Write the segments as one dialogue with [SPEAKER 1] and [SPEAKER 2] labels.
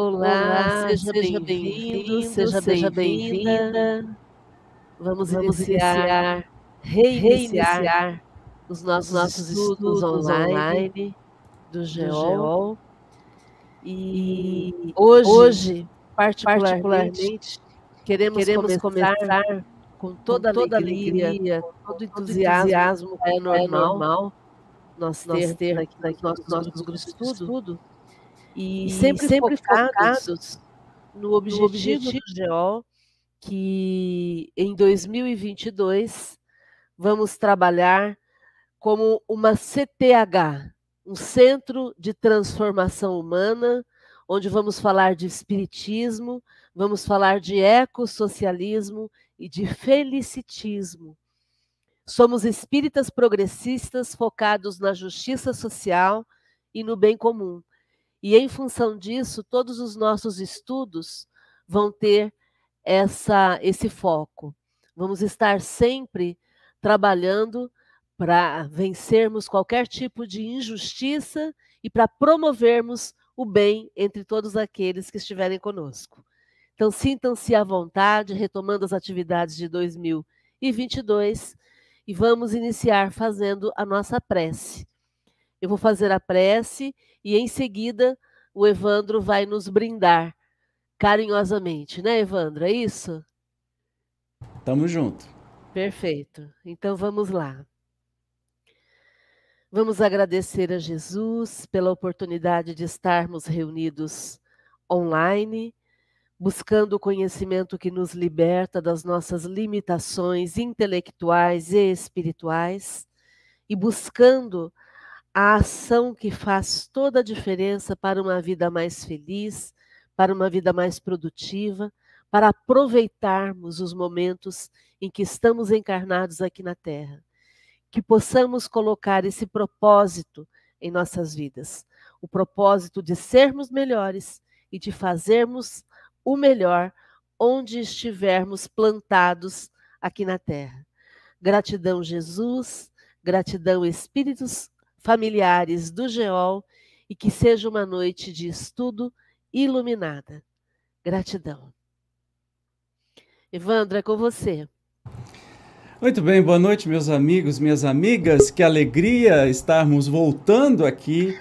[SPEAKER 1] Olá, seja, seja bem-vindo, seja, seja bem-vinda. Vamos, Vamos iniciar, reiniciar, reiniciar os nossos, nossos estudos, estudos online do GEOL. E hoje, hoje particularmente, queremos, queremos começar, começar com toda, com toda alegria, alegria, com todo entusiasmo, entusiasmo é normal, é normal nós ter, ter aqui, aqui nossos, nossos grupos de estudo e, sempre, sempre focados no objetivo, no objetivo do GO, que em 2022 vamos trabalhar como uma CTH, um Centro de Transformação Humana, onde vamos falar de espiritismo, vamos falar de ecossocialismo e de felicitismo. Somos espíritas progressistas focados na justiça social e no bem comum. E em função disso, todos os nossos estudos vão ter essa, esse foco. Vamos estar sempre trabalhando para vencermos qualquer tipo de injustiça e para promovermos o bem entre todos aqueles que estiverem conosco. Então, sintam-se à vontade, retomando as atividades de 2022 e vamos iniciar fazendo a nossa prece. Eu vou fazer a prece e em seguida o Evandro vai nos brindar carinhosamente, né, Evandro? É isso?
[SPEAKER 2] Tamo junto.
[SPEAKER 1] Perfeito. Então vamos lá. Vamos agradecer a Jesus pela oportunidade de estarmos reunidos online, buscando o conhecimento que nos liberta das nossas limitações intelectuais e espirituais e buscando a ação que faz toda a diferença para uma vida mais feliz, para uma vida mais produtiva, para aproveitarmos os momentos em que estamos encarnados aqui na Terra. Que possamos colocar esse propósito em nossas vidas o propósito de sermos melhores e de fazermos o melhor onde estivermos plantados aqui na Terra. Gratidão, Jesus, gratidão, Espíritos familiares do Geol e que seja uma noite de estudo iluminada. Gratidão. Evandro, é com você.
[SPEAKER 2] Muito bem, boa noite, meus amigos, minhas amigas. Que alegria estarmos voltando aqui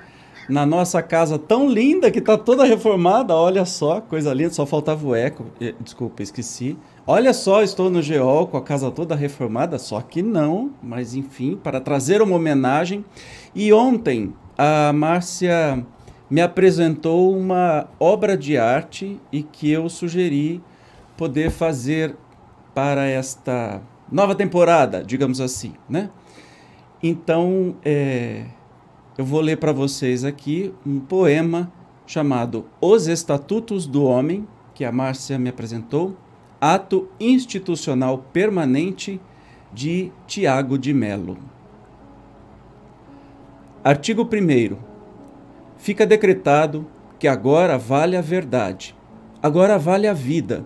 [SPEAKER 2] na nossa casa tão linda que está toda reformada. Olha só, coisa linda, só faltava o eco. Desculpa, esqueci. Olha só, estou no Geol com a casa toda reformada, só que não, mas enfim, para trazer uma homenagem. E ontem a Márcia me apresentou uma obra de arte e que eu sugeri poder fazer para esta nova temporada, digamos assim, né? Então, é, eu vou ler para vocês aqui um poema chamado Os Estatutos do Homem, que a Márcia me apresentou, Ato Institucional Permanente de Tiago de Melo. Artigo 1. Fica decretado que agora vale a verdade, agora vale a vida,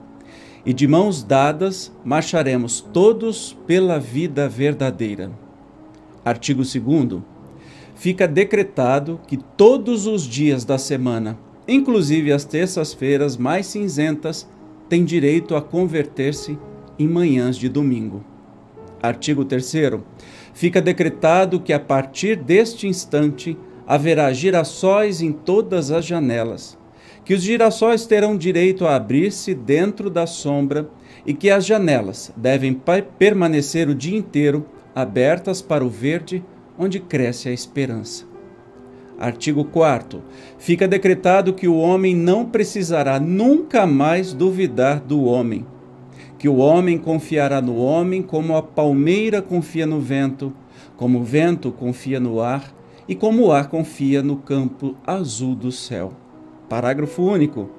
[SPEAKER 2] e de mãos dadas marcharemos todos pela vida verdadeira. Artigo 2. Fica decretado que todos os dias da semana, inclusive as terças-feiras mais cinzentas, tem direito a converter-se em manhãs de domingo. Artigo 3. Fica decretado que a partir deste instante haverá girassóis em todas as janelas, que os girassóis terão direito a abrir-se dentro da sombra e que as janelas devem permanecer o dia inteiro abertas para o verde onde cresce a esperança. Artigo 4. Fica decretado que o homem não precisará nunca mais duvidar do homem, que o homem confiará no homem como a palmeira confia no vento, como o vento confia no ar e como o ar confia no campo azul do céu. Parágrafo único.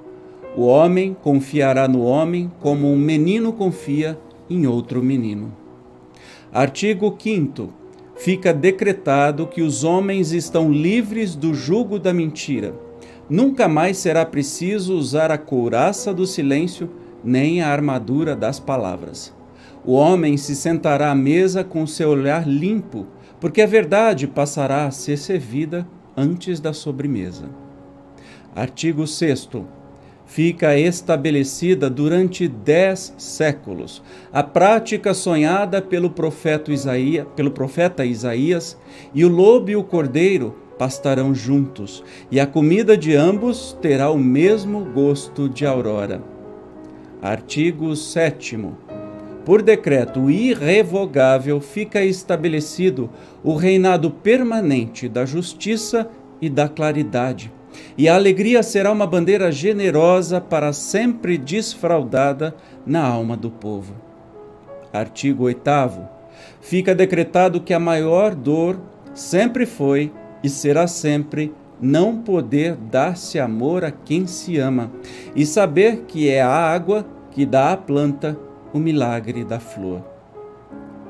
[SPEAKER 2] O homem confiará no homem como um menino confia em outro menino. Artigo 5 fica decretado que os homens estão livres do jugo da mentira. Nunca mais será preciso usar a couraça do silêncio nem a armadura das palavras. O homem se sentará à mesa com seu olhar limpo, porque a verdade passará a ser servida antes da sobremesa. Artigo 6. Fica estabelecida durante dez séculos. A prática sonhada pelo profeta, Isaías, pelo profeta Isaías e o lobo e o cordeiro pastarão juntos, e a comida de ambos terá o mesmo gosto de aurora. Artigo 7. Por decreto irrevogável fica estabelecido o reinado permanente da justiça e da claridade e a alegria será uma bandeira generosa para sempre desfraudada na alma do povo. Artigo 8. Fica decretado que a maior dor sempre foi e será sempre não poder dar-se amor a quem se ama e saber que é a água que dá à planta o milagre da flor.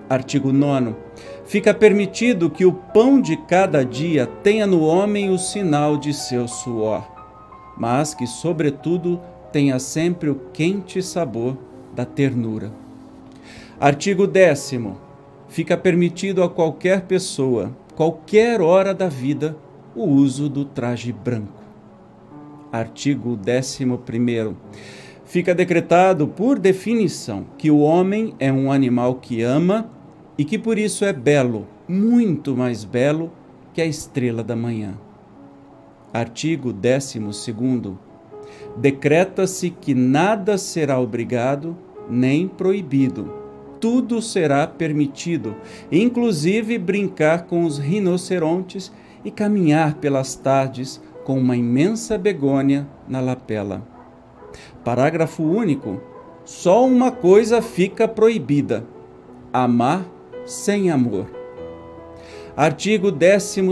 [SPEAKER 2] Artigo 9. Fica permitido que o pão de cada dia tenha no homem o sinal de seu suor, mas que, sobretudo, tenha sempre o quente sabor da ternura. Artigo 10. Fica permitido a qualquer pessoa, qualquer hora da vida, o uso do traje branco. Artigo 11. Fica decretado, por definição, que o homem é um animal que ama e que por isso é belo, muito mais belo que a estrela da manhã. Artigo 12. Decreta-se que nada será obrigado nem proibido. Tudo será permitido, inclusive brincar com os rinocerontes e caminhar pelas tardes com uma imensa begônia na lapela. Parágrafo único. Só uma coisa fica proibida: amar sem amor. Artigo 13.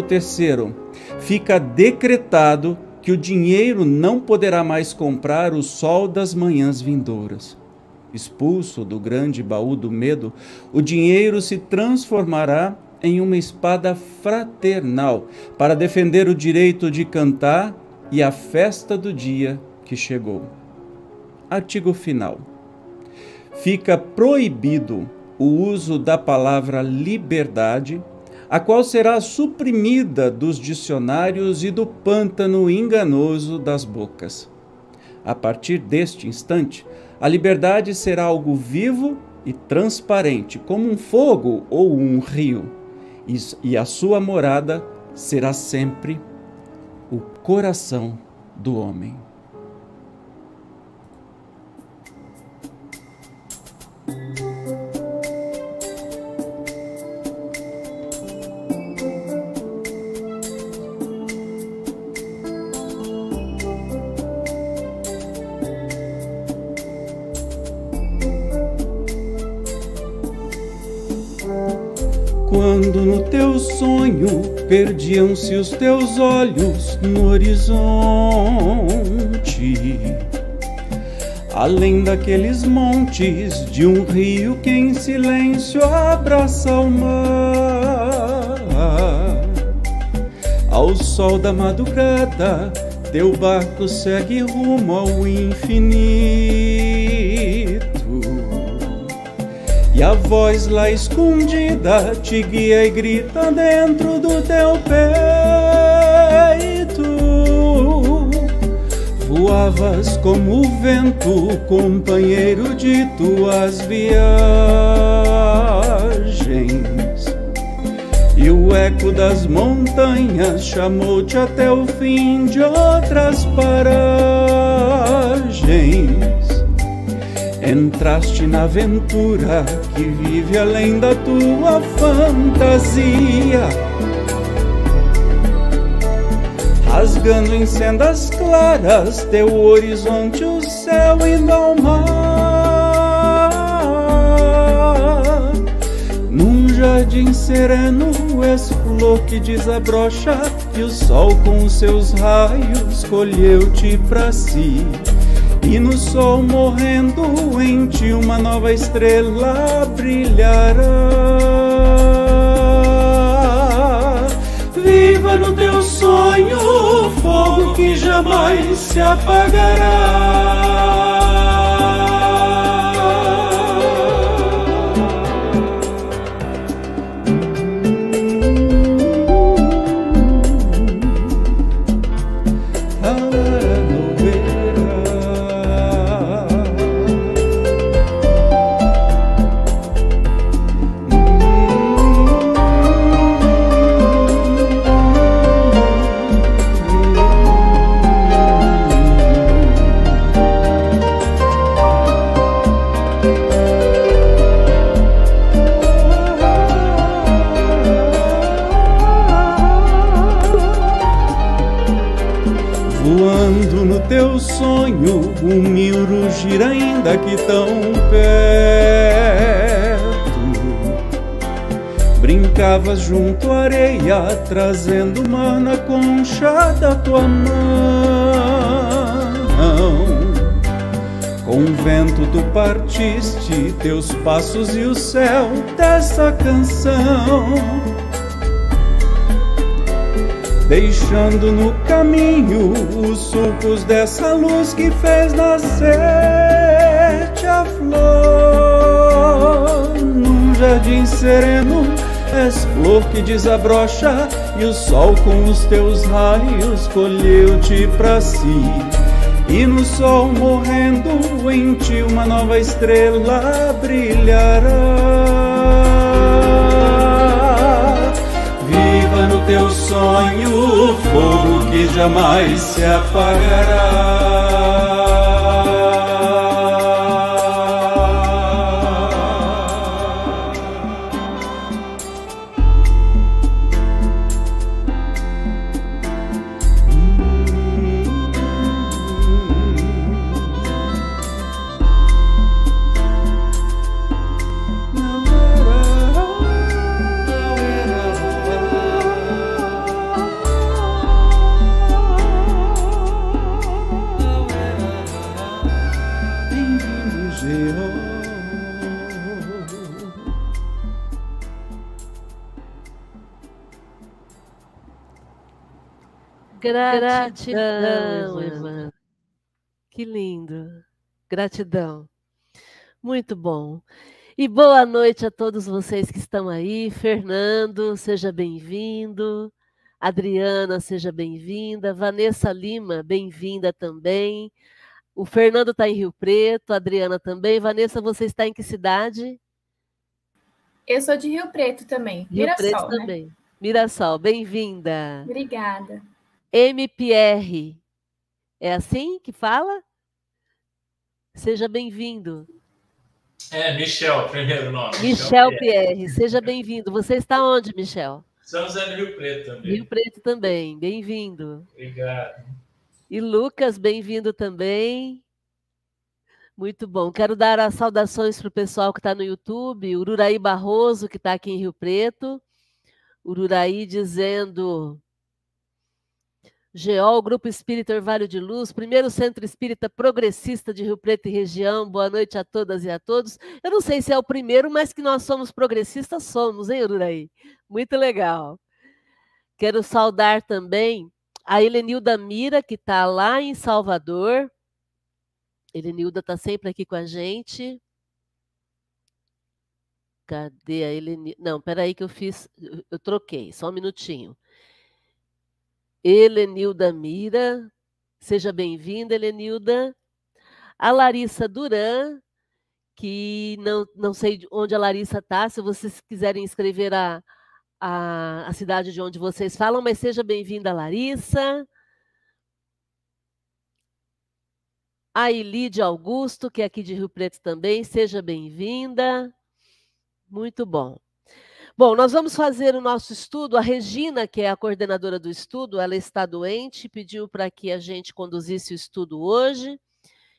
[SPEAKER 2] Fica decretado que o dinheiro não poderá mais comprar o sol das manhãs vindouras. Expulso do grande baú do medo, o dinheiro se transformará em uma espada fraternal para defender o direito de cantar e a festa do dia que chegou. Artigo final. Fica proibido o uso da palavra liberdade, a qual será suprimida dos dicionários e do pântano enganoso das bocas. A partir deste instante, a liberdade será algo vivo e transparente, como um fogo ou um rio, e a sua morada será sempre o coração do homem. Teu sonho perdiam-se os teus olhos no horizonte, além daqueles montes de um rio que em silêncio abraça o mar, ao sol da madrugada, teu barco segue rumo ao infinito e a voz lá escondida te guia e grita dentro do teu peito. Voavas como o vento, companheiro de tuas viagens. E o eco das montanhas chamou-te até o fim de outras paragens. Entraste na aventura que vive além da tua fantasia. Rasgando em sendas claras teu horizonte, o céu indo ao mar. Num jardim sereno, és flor que desabrocha, e o sol com seus raios colheu-te pra si. E no sol morrendo em ti uma nova estrela brilhará. Viva no teu sonho, fogo que jamais se apagará. Brincavas junto à areia, trazendo mana concha da tua mão. Com o vento tu partiste, teus passos e o céu dessa canção. Deixando no caminho os sulcos dessa luz que fez nascer a flor. Num jardim sereno, és flor que desabrocha, e o sol com os teus raios colheu-te pra si. E no sol morrendo em ti uma nova estrela brilhará. Viva no teu sonho, fogo que jamais se apagará.
[SPEAKER 1] Gratidão, irmã. Que lindo. Gratidão. Muito bom. E boa noite a todos vocês que estão aí. Fernando, seja bem-vindo. Adriana, seja bem-vinda. Vanessa Lima, bem-vinda também. O Fernando está em Rio Preto, a Adriana também. Vanessa, você está em que cidade?
[SPEAKER 3] Eu sou de Rio Preto também.
[SPEAKER 1] Rio Mirassol, Preto né? também. Mirassol, bem-vinda.
[SPEAKER 3] Obrigada.
[SPEAKER 1] MPR. É assim que fala? Seja bem-vindo.
[SPEAKER 4] É, Michel, primeiro nome.
[SPEAKER 1] Michel, Michel Pierre. Pierre. Seja bem-vindo. Você está onde, Michel?
[SPEAKER 4] Estamos no Rio Preto também.
[SPEAKER 1] Rio Preto também. Bem-vindo.
[SPEAKER 4] Obrigado.
[SPEAKER 1] E Lucas, bem-vindo também. Muito bom. Quero dar as saudações para o pessoal que está no YouTube. Ururaí Barroso, que está aqui em Rio Preto. Ururaí dizendo GEOL, Grupo Espírita Orvalho de Luz, primeiro centro espírita progressista de Rio Preto e região. Boa noite a todas e a todos. Eu não sei se é o primeiro, mas que nós somos progressistas, somos, hein, Ururaí? Muito legal. Quero saudar também a Helenilda Mira, que está lá em Salvador. Helenilda está sempre aqui com a gente. Cadê a Helenilda? Não, peraí que eu fiz, eu troquei, só um minutinho. Helenilda Mira, seja bem-vinda, Helenilda. A Larissa Duran, que não, não sei onde a Larissa está, se vocês quiserem escrever a, a, a cidade de onde vocês falam, mas seja bem-vinda, Larissa. A Elide Augusto, que é aqui de Rio Preto também, seja bem-vinda. Muito bom. Bom, nós vamos fazer o nosso estudo. A Regina, que é a coordenadora do estudo, ela está doente, pediu para que a gente conduzisse o estudo hoje.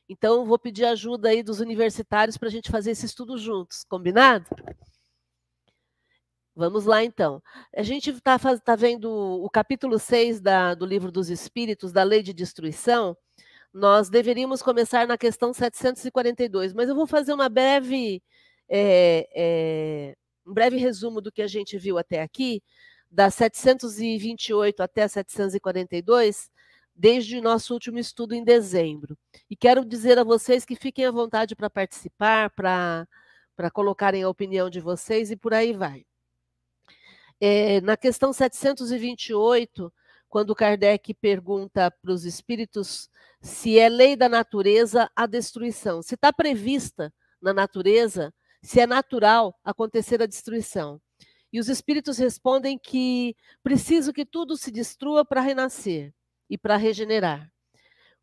[SPEAKER 1] Então, vou pedir ajuda aí dos universitários para a gente fazer esse estudo juntos, combinado? Vamos lá, então. A gente está tá vendo o capítulo 6 da, do Livro dos Espíritos, da Lei de Destruição. Nós deveríamos começar na questão 742, mas eu vou fazer uma breve é, é, um breve resumo do que a gente viu até aqui, das 728 até 742, desde nosso último estudo em dezembro. E quero dizer a vocês que fiquem à vontade para participar, para colocarem a opinião de vocês e por aí vai. É, na questão 728, quando Kardec pergunta para os espíritos se é lei da natureza a destruição, se está prevista na natureza se é natural acontecer a destruição. E os espíritos respondem que preciso que tudo se destrua para renascer e para regenerar.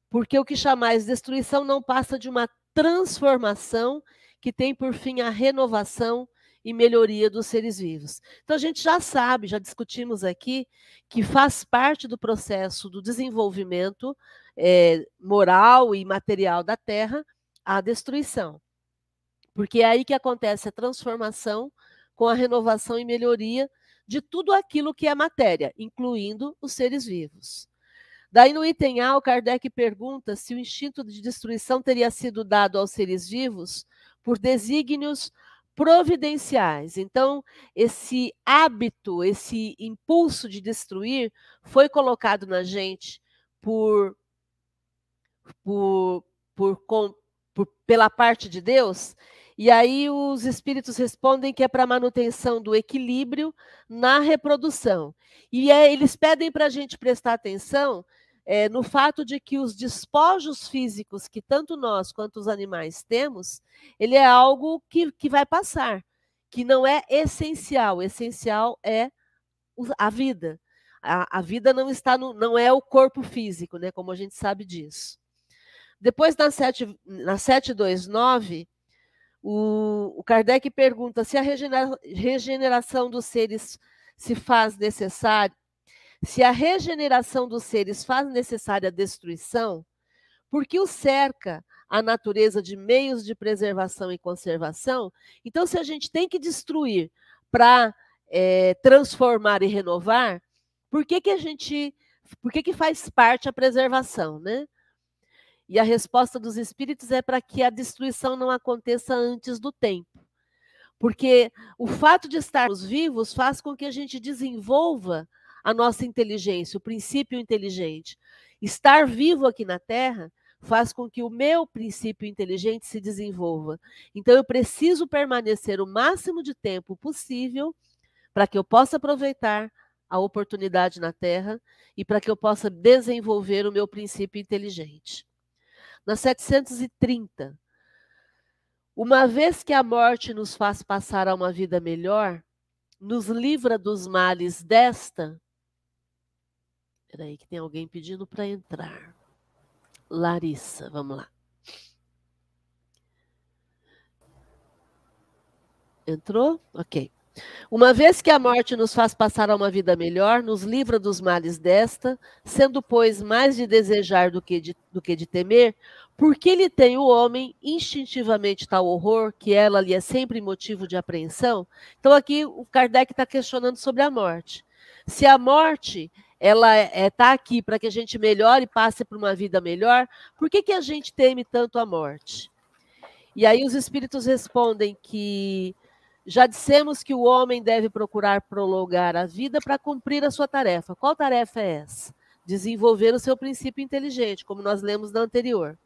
[SPEAKER 1] Porque o que chamais destruição não passa de uma transformação que tem por fim a renovação e melhoria dos seres vivos. Então a gente já sabe, já discutimos aqui, que faz parte do processo do desenvolvimento é, moral e material da Terra a destruição. Porque é aí que acontece a transformação com a renovação e melhoria de tudo aquilo que é matéria, incluindo os seres vivos. Daí, no item A, o Kardec pergunta se o instinto de destruição teria sido dado aos seres vivos por desígnios providenciais. Então, esse hábito, esse impulso de destruir foi colocado na gente por, por, por, por pela parte de Deus. E aí os espíritos respondem que é para manutenção do equilíbrio na reprodução. E é, eles pedem para a gente prestar atenção é, no fato de que os despojos físicos que tanto nós quanto os animais temos, ele é algo que, que vai passar, que não é essencial. O essencial é a vida. A, a vida não está no, não é o corpo físico, né? Como a gente sabe disso. Depois na, 7, na 729, o, o Kardec pergunta se a regenera, regeneração dos seres se faz necessária, se a regeneração dos seres faz necessária a destruição, porque o cerca a natureza de meios de preservação e conservação, então se a gente tem que destruir para é, transformar e renovar, por que, que a gente. Por que, que faz parte a preservação, né? E a resposta dos espíritos é para que a destruição não aconteça antes do tempo. Porque o fato de estarmos vivos faz com que a gente desenvolva a nossa inteligência, o princípio inteligente. Estar vivo aqui na Terra faz com que o meu princípio inteligente se desenvolva. Então eu preciso permanecer o máximo de tempo possível para que eu possa aproveitar a oportunidade na Terra e para que eu possa desenvolver o meu princípio inteligente. Na 730, uma vez que a morte nos faz passar a uma vida melhor, nos livra dos males desta, Peraí, que tem alguém pedindo para entrar. Larissa, vamos lá. Entrou? Ok. Uma vez que a morte nos faz passar a uma vida melhor, nos livra dos males desta, sendo, pois, mais de desejar do que de, do que de temer, porque ele tem o homem instintivamente tal horror que ela lhe é sempre motivo de apreensão. Então, aqui o Kardec está questionando sobre a morte. Se a morte ela está é, tá aqui para que a gente melhore e passe por uma vida melhor, por que, que a gente teme tanto a morte? E aí os espíritos respondem que já dissemos que o homem deve procurar prolongar a vida para cumprir a sua tarefa. Qual tarefa é essa? Desenvolver o seu princípio inteligente, como nós lemos na anterior.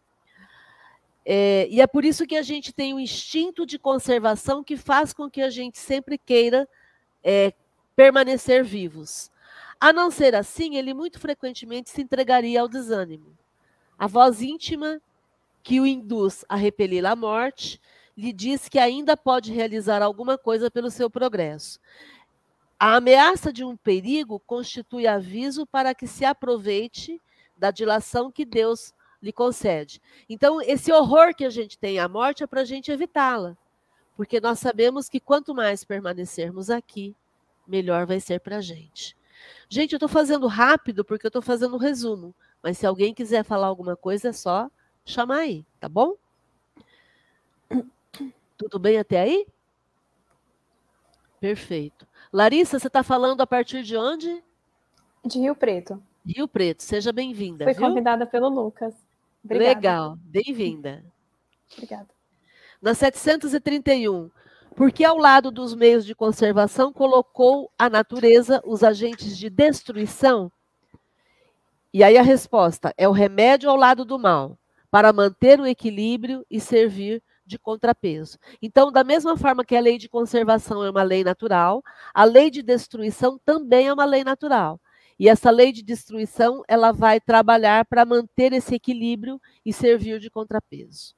[SPEAKER 1] É, e é por isso que a gente tem o um instinto de conservação que faz com que a gente sempre queira é, permanecer vivos. A não ser assim, ele muito frequentemente se entregaria ao desânimo. A voz íntima que o induz a repelir a morte lhe diz que ainda pode realizar alguma coisa pelo seu progresso. A ameaça de um perigo constitui aviso para que se aproveite da dilação que Deus lhe concede. Então, esse horror que a gente tem à morte é para a gente evitá-la, porque nós sabemos que quanto mais permanecermos aqui, melhor vai ser para a gente. Gente, eu estou fazendo rápido porque eu estou fazendo um resumo. Mas se alguém quiser falar alguma coisa, é só chamar aí, tá bom? Tudo bem até aí? Perfeito. Larissa, você está falando a partir de onde?
[SPEAKER 5] De Rio Preto.
[SPEAKER 1] Rio Preto, seja bem-vinda.
[SPEAKER 5] Foi viu? convidada pelo Lucas.
[SPEAKER 1] Obrigada. Legal, bem-vinda.
[SPEAKER 5] Obrigada.
[SPEAKER 1] Na 731, porque ao lado dos meios de conservação colocou a natureza os agentes de destruição? E aí a resposta é o remédio ao lado do mal, para manter o equilíbrio e servir de contrapeso. Então, da mesma forma que a lei de conservação é uma lei natural, a lei de destruição também é uma lei natural. E essa lei de destruição, ela vai trabalhar para manter esse equilíbrio e servir de contrapeso.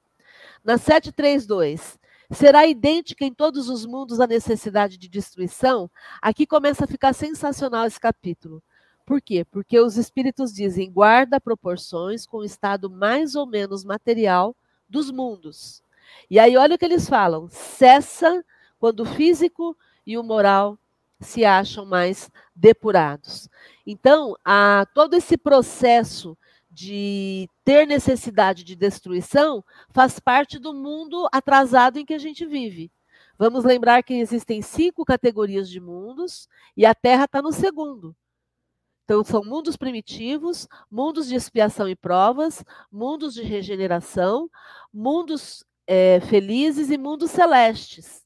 [SPEAKER 1] Na 732, será idêntica em todos os mundos a necessidade de destruição, aqui começa a ficar sensacional esse capítulo. Por quê? Porque os espíritos dizem: guarda proporções com o estado mais ou menos material dos mundos. E aí, olha o que eles falam: cessa quando o físico e o moral se acham mais depurados. Então, a, todo esse processo de ter necessidade de destruição faz parte do mundo atrasado em que a gente vive. Vamos lembrar que existem cinco categorias de mundos e a Terra está no segundo. Então, são mundos primitivos, mundos de expiação e provas, mundos de regeneração, mundos é, felizes e mundos celestes.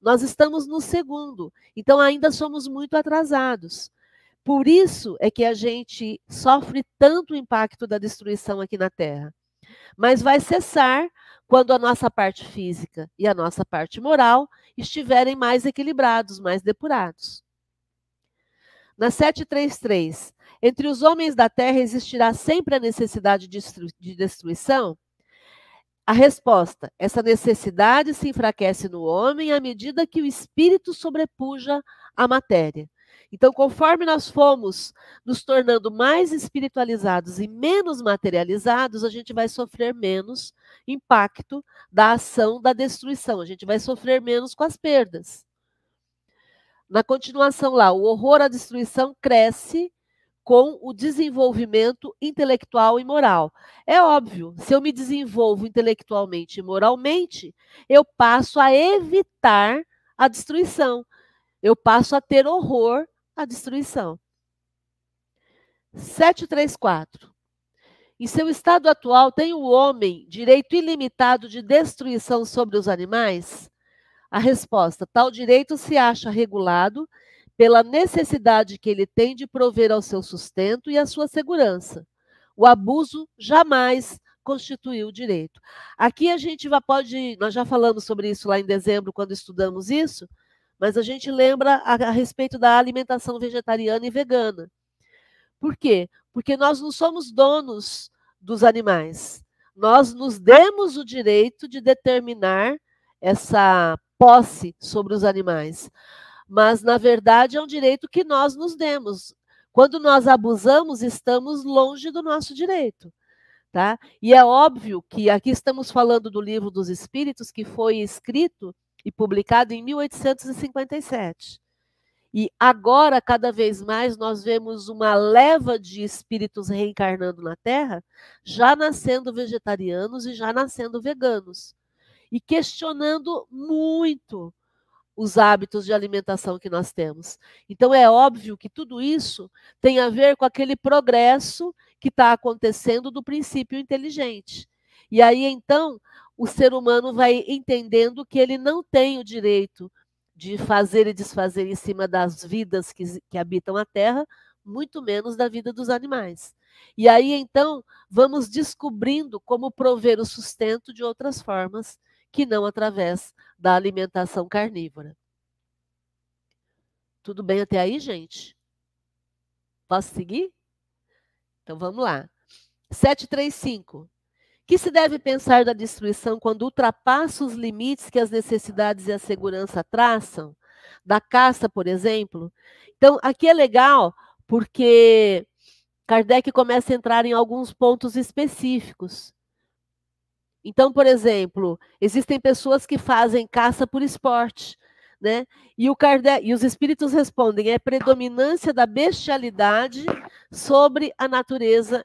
[SPEAKER 1] Nós estamos no segundo, então ainda somos muito atrasados. Por isso é que a gente sofre tanto o impacto da destruição aqui na Terra. Mas vai cessar quando a nossa parte física e a nossa parte moral estiverem mais equilibrados, mais depurados. Na 733, entre os homens da terra existirá sempre a necessidade de, de destruição? A resposta: essa necessidade se enfraquece no homem à medida que o espírito sobrepuja a matéria. Então, conforme nós fomos nos tornando mais espiritualizados e menos materializados, a gente vai sofrer menos impacto da ação da destruição, a gente vai sofrer menos com as perdas. Na continuação lá, o horror à destruição cresce com o desenvolvimento intelectual e moral. É óbvio, se eu me desenvolvo intelectualmente e moralmente, eu passo a evitar a destruição. Eu passo a ter horror à destruição. 734. Em seu estado atual, tem o homem direito ilimitado de destruição sobre os animais? A resposta: tal direito se acha regulado pela necessidade que ele tem de prover ao seu sustento e à sua segurança. O abuso jamais constituiu direito. Aqui a gente já pode, nós já falamos sobre isso lá em dezembro quando estudamos isso, mas a gente lembra a, a respeito da alimentação vegetariana e vegana. Por quê? Porque nós não somos donos dos animais. Nós nos demos o direito de determinar essa posse sobre os animais. Mas, na verdade, é um direito que nós nos demos. Quando nós abusamos, estamos longe do nosso direito. Tá? E é óbvio que aqui estamos falando do livro dos Espíritos, que foi escrito e publicado em 1857. E agora, cada vez mais, nós vemos uma leva de espíritos reencarnando na Terra, já nascendo vegetarianos e já nascendo veganos e questionando muito os hábitos de alimentação que nós temos. Então, é óbvio que tudo isso tem a ver com aquele progresso que está acontecendo do princípio inteligente. E aí, então, o ser humano vai entendendo que ele não tem o direito de fazer e desfazer em cima das vidas que, que habitam a Terra, muito menos da vida dos animais. E aí, então, vamos descobrindo como prover o sustento de outras formas que não através da alimentação carnívora. Tudo bem até aí, gente? Posso seguir? Então vamos lá. 735. Que se deve pensar da destruição quando ultrapassa os limites que as necessidades e a segurança traçam? Da caça, por exemplo? Então, aqui é legal porque Kardec começa a entrar em alguns pontos específicos. Então, por exemplo, existem pessoas que fazem caça por esporte, né? E, o Kardec, e os espíritos respondem: é predominância da bestialidade sobre a natureza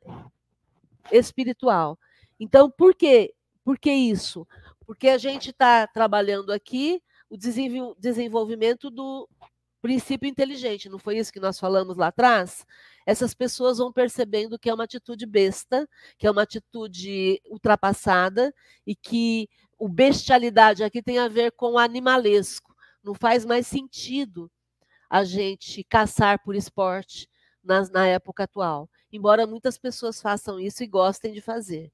[SPEAKER 1] espiritual. Então, por quê? Por que isso? Porque a gente está trabalhando aqui o desenvolvimento do princípio inteligente, não foi isso que nós falamos lá atrás? essas pessoas vão percebendo que é uma atitude besta, que é uma atitude ultrapassada e que o bestialidade aqui tem a ver com o animalesco. Não faz mais sentido a gente caçar por esporte na, na época atual, embora muitas pessoas façam isso e gostem de fazer.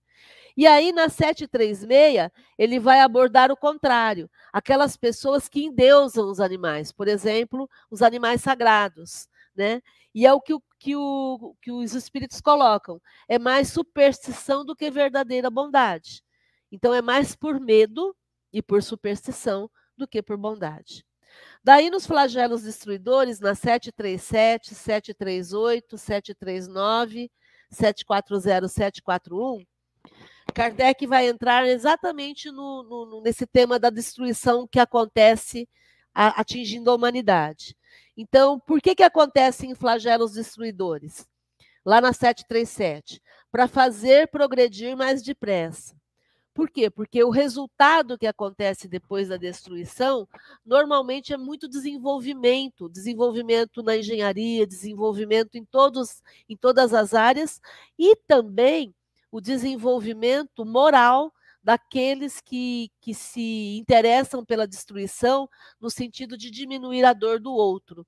[SPEAKER 1] E aí, na 736, ele vai abordar o contrário, aquelas pessoas que endeusam os animais, por exemplo, os animais sagrados, né? E é o que, o, que, o, que os espíritos colocam. É mais superstição do que verdadeira bondade. Então, é mais por medo e por superstição do que por bondade. Daí, nos flagelos destruidores, na 737, 738, 739, 740, 741, Kardec vai entrar exatamente no, no, nesse tema da destruição que acontece a, atingindo a humanidade. Então, por que, que acontecem flagelos destruidores? Lá na 737, para fazer progredir mais depressa. Por quê? Porque o resultado que acontece depois da destruição normalmente é muito desenvolvimento, desenvolvimento na engenharia, desenvolvimento em, todos, em todas as áreas e também o desenvolvimento moral daqueles que, que se interessam pela destruição no sentido de diminuir a dor do outro.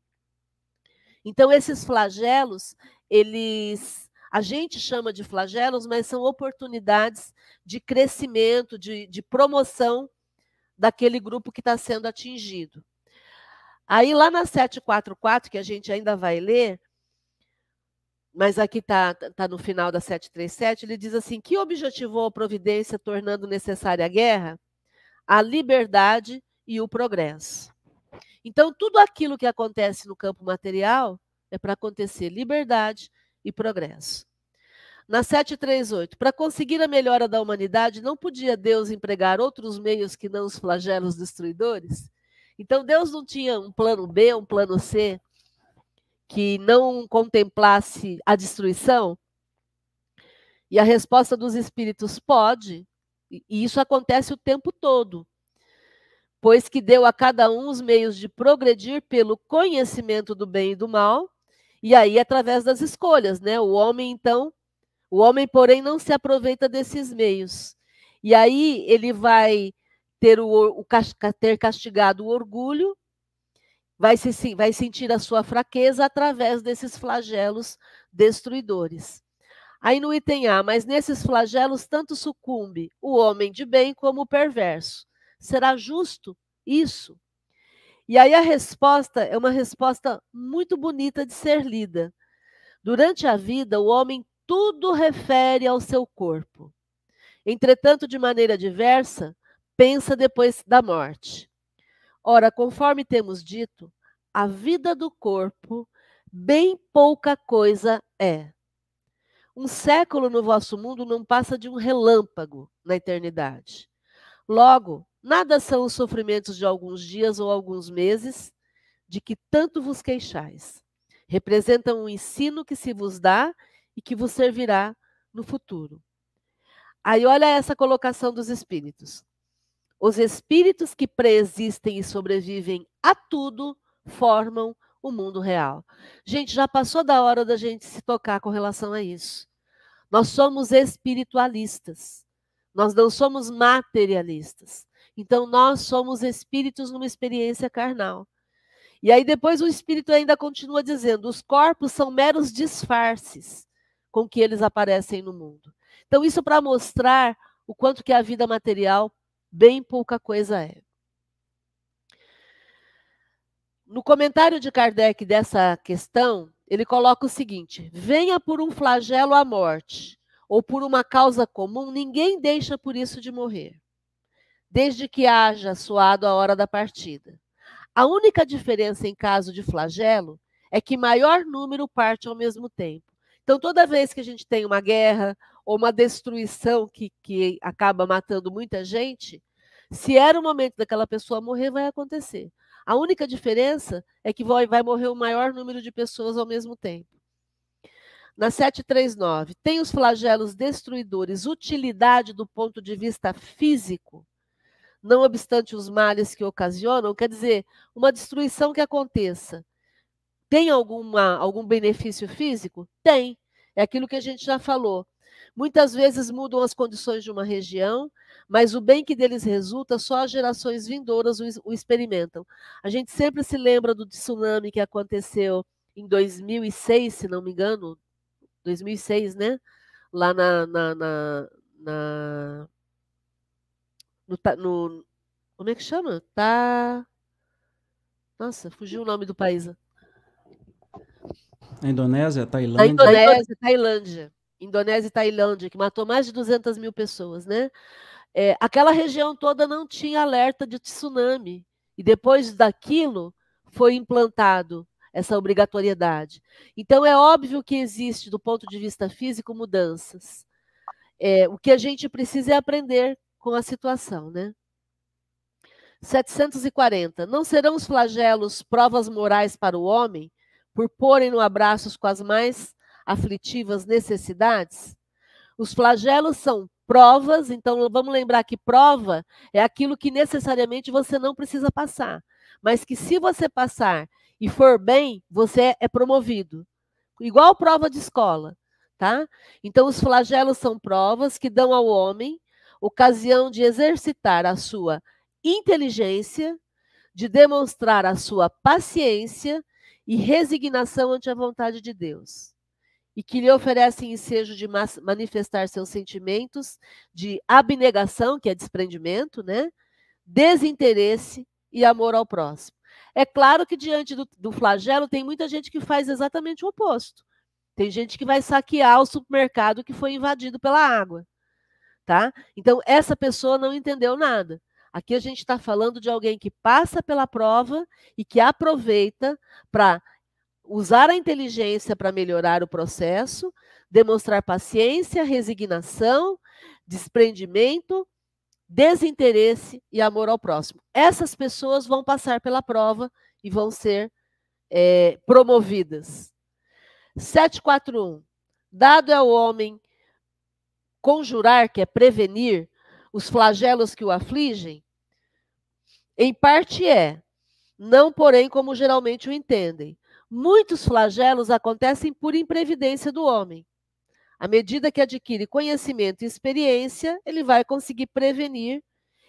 [SPEAKER 1] Então, esses flagelos, eles a gente chama de flagelos, mas são oportunidades de crescimento, de, de promoção daquele grupo que está sendo atingido. Aí, lá na 744, que a gente ainda vai ler, mas aqui está tá no final da 737, ele diz assim: que objetivou a providência tornando necessária a guerra? A liberdade e o progresso. Então, tudo aquilo que acontece no campo material é para acontecer liberdade e progresso. Na 738, para conseguir a melhora da humanidade, não podia Deus empregar outros meios que não os flagelos destruidores? Então, Deus não tinha um plano B, um plano C, que não contemplasse a destruição? E a resposta dos espíritos pode, e isso acontece o tempo todo, pois que deu a cada um os meios de progredir pelo conhecimento do bem e do mal, e aí através das escolhas, né? O homem então o homem, porém, não se aproveita desses meios. E aí ele vai ter, o, ter castigado o orgulho, vai, se, vai sentir a sua fraqueza através desses flagelos destruidores. Aí no item A, mas nesses flagelos tanto sucumbe o homem de bem como o perverso. Será justo isso? E aí a resposta é uma resposta muito bonita de ser lida. Durante a vida, o homem tudo refere ao seu corpo. Entretanto, de maneira diversa, pensa depois da morte. Ora, conforme temos dito, a vida do corpo bem pouca coisa é. Um século no vosso mundo não passa de um relâmpago na eternidade. Logo, nada são os sofrimentos de alguns dias ou alguns meses de que tanto vos queixais. Representam um ensino que se vos dá e que vos servirá no futuro. Aí olha essa colocação dos espíritos. Os espíritos que preexistem e sobrevivem a tudo formam o mundo real. Gente, já passou da hora da gente se tocar com relação a isso. Nós somos espiritualistas. Nós não somos materialistas. Então, nós somos espíritos numa experiência carnal. E aí, depois, o espírito ainda continua dizendo: os corpos são meros disfarces com que eles aparecem no mundo. Então, isso para mostrar o quanto que a vida material bem pouca coisa é. No comentário de Kardec dessa questão, ele coloca o seguinte: venha por um flagelo a morte, ou por uma causa comum, ninguém deixa por isso de morrer, desde que haja soado a hora da partida. A única diferença em caso de flagelo é que maior número parte ao mesmo tempo. Então, toda vez que a gente tem uma guerra ou uma destruição que, que acaba matando muita gente, se era o momento daquela pessoa morrer, vai acontecer. A única diferença é que vai, vai morrer o maior número de pessoas ao mesmo tempo. Na 739, tem os flagelos destruidores utilidade do ponto de vista físico, não obstante os males que ocasionam, quer dizer, uma destruição que aconteça tem alguma, algum benefício físico? Tem. É aquilo que a gente já falou. Muitas vezes mudam as condições de uma região, mas o bem que deles resulta, só as gerações vindouras o, experimentam. A gente sempre se lembra do tsunami que aconteceu em 2006, se não me engano, 2006, né? Lá na, na, na, na no, no, como é que chama? Tá. Nossa, fugiu o nome do país.
[SPEAKER 2] A Indonésia, Tailândia. A
[SPEAKER 1] Indonésia, Tailândia. Indonésia e Tailândia, que matou mais de 200 mil pessoas, né? É, aquela região toda não tinha alerta de tsunami. E depois daquilo foi implantado essa obrigatoriedade. Então é óbvio que existe, do ponto de vista físico, mudanças. É, o que a gente precisa é aprender com a situação, né? 740. Não serão os flagelos provas morais para o homem, por porem no abraços com as mais aflitivas necessidades? Os flagelos são provas, então vamos lembrar que prova é aquilo que necessariamente você não precisa passar, mas que se você passar e for bem, você é promovido. Igual prova de escola, tá? Então os flagelos são provas que dão ao homem ocasião de exercitar a sua inteligência, de demonstrar a sua paciência e resignação ante a vontade de Deus. E que lhe oferecem ensejo de manifestar seus sentimentos de abnegação, que é desprendimento, né? desinteresse e amor ao próximo. É claro que diante do, do flagelo tem muita gente que faz exatamente o oposto. Tem gente que vai saquear o supermercado que foi invadido pela água. Tá? Então, essa pessoa não entendeu nada. Aqui a gente está falando de alguém que passa pela prova e que aproveita para usar a inteligência para melhorar o processo, demonstrar paciência, resignação, desprendimento, desinteresse e amor ao próximo. Essas pessoas vão passar pela prova e vão ser é, promovidas. 741. Dado ao homem conjurar, que é prevenir, os flagelos que o afligem, em parte é, não porém como geralmente o entendem. Muitos flagelos acontecem por imprevidência do homem. À medida que adquire conhecimento e experiência, ele vai conseguir prevenir.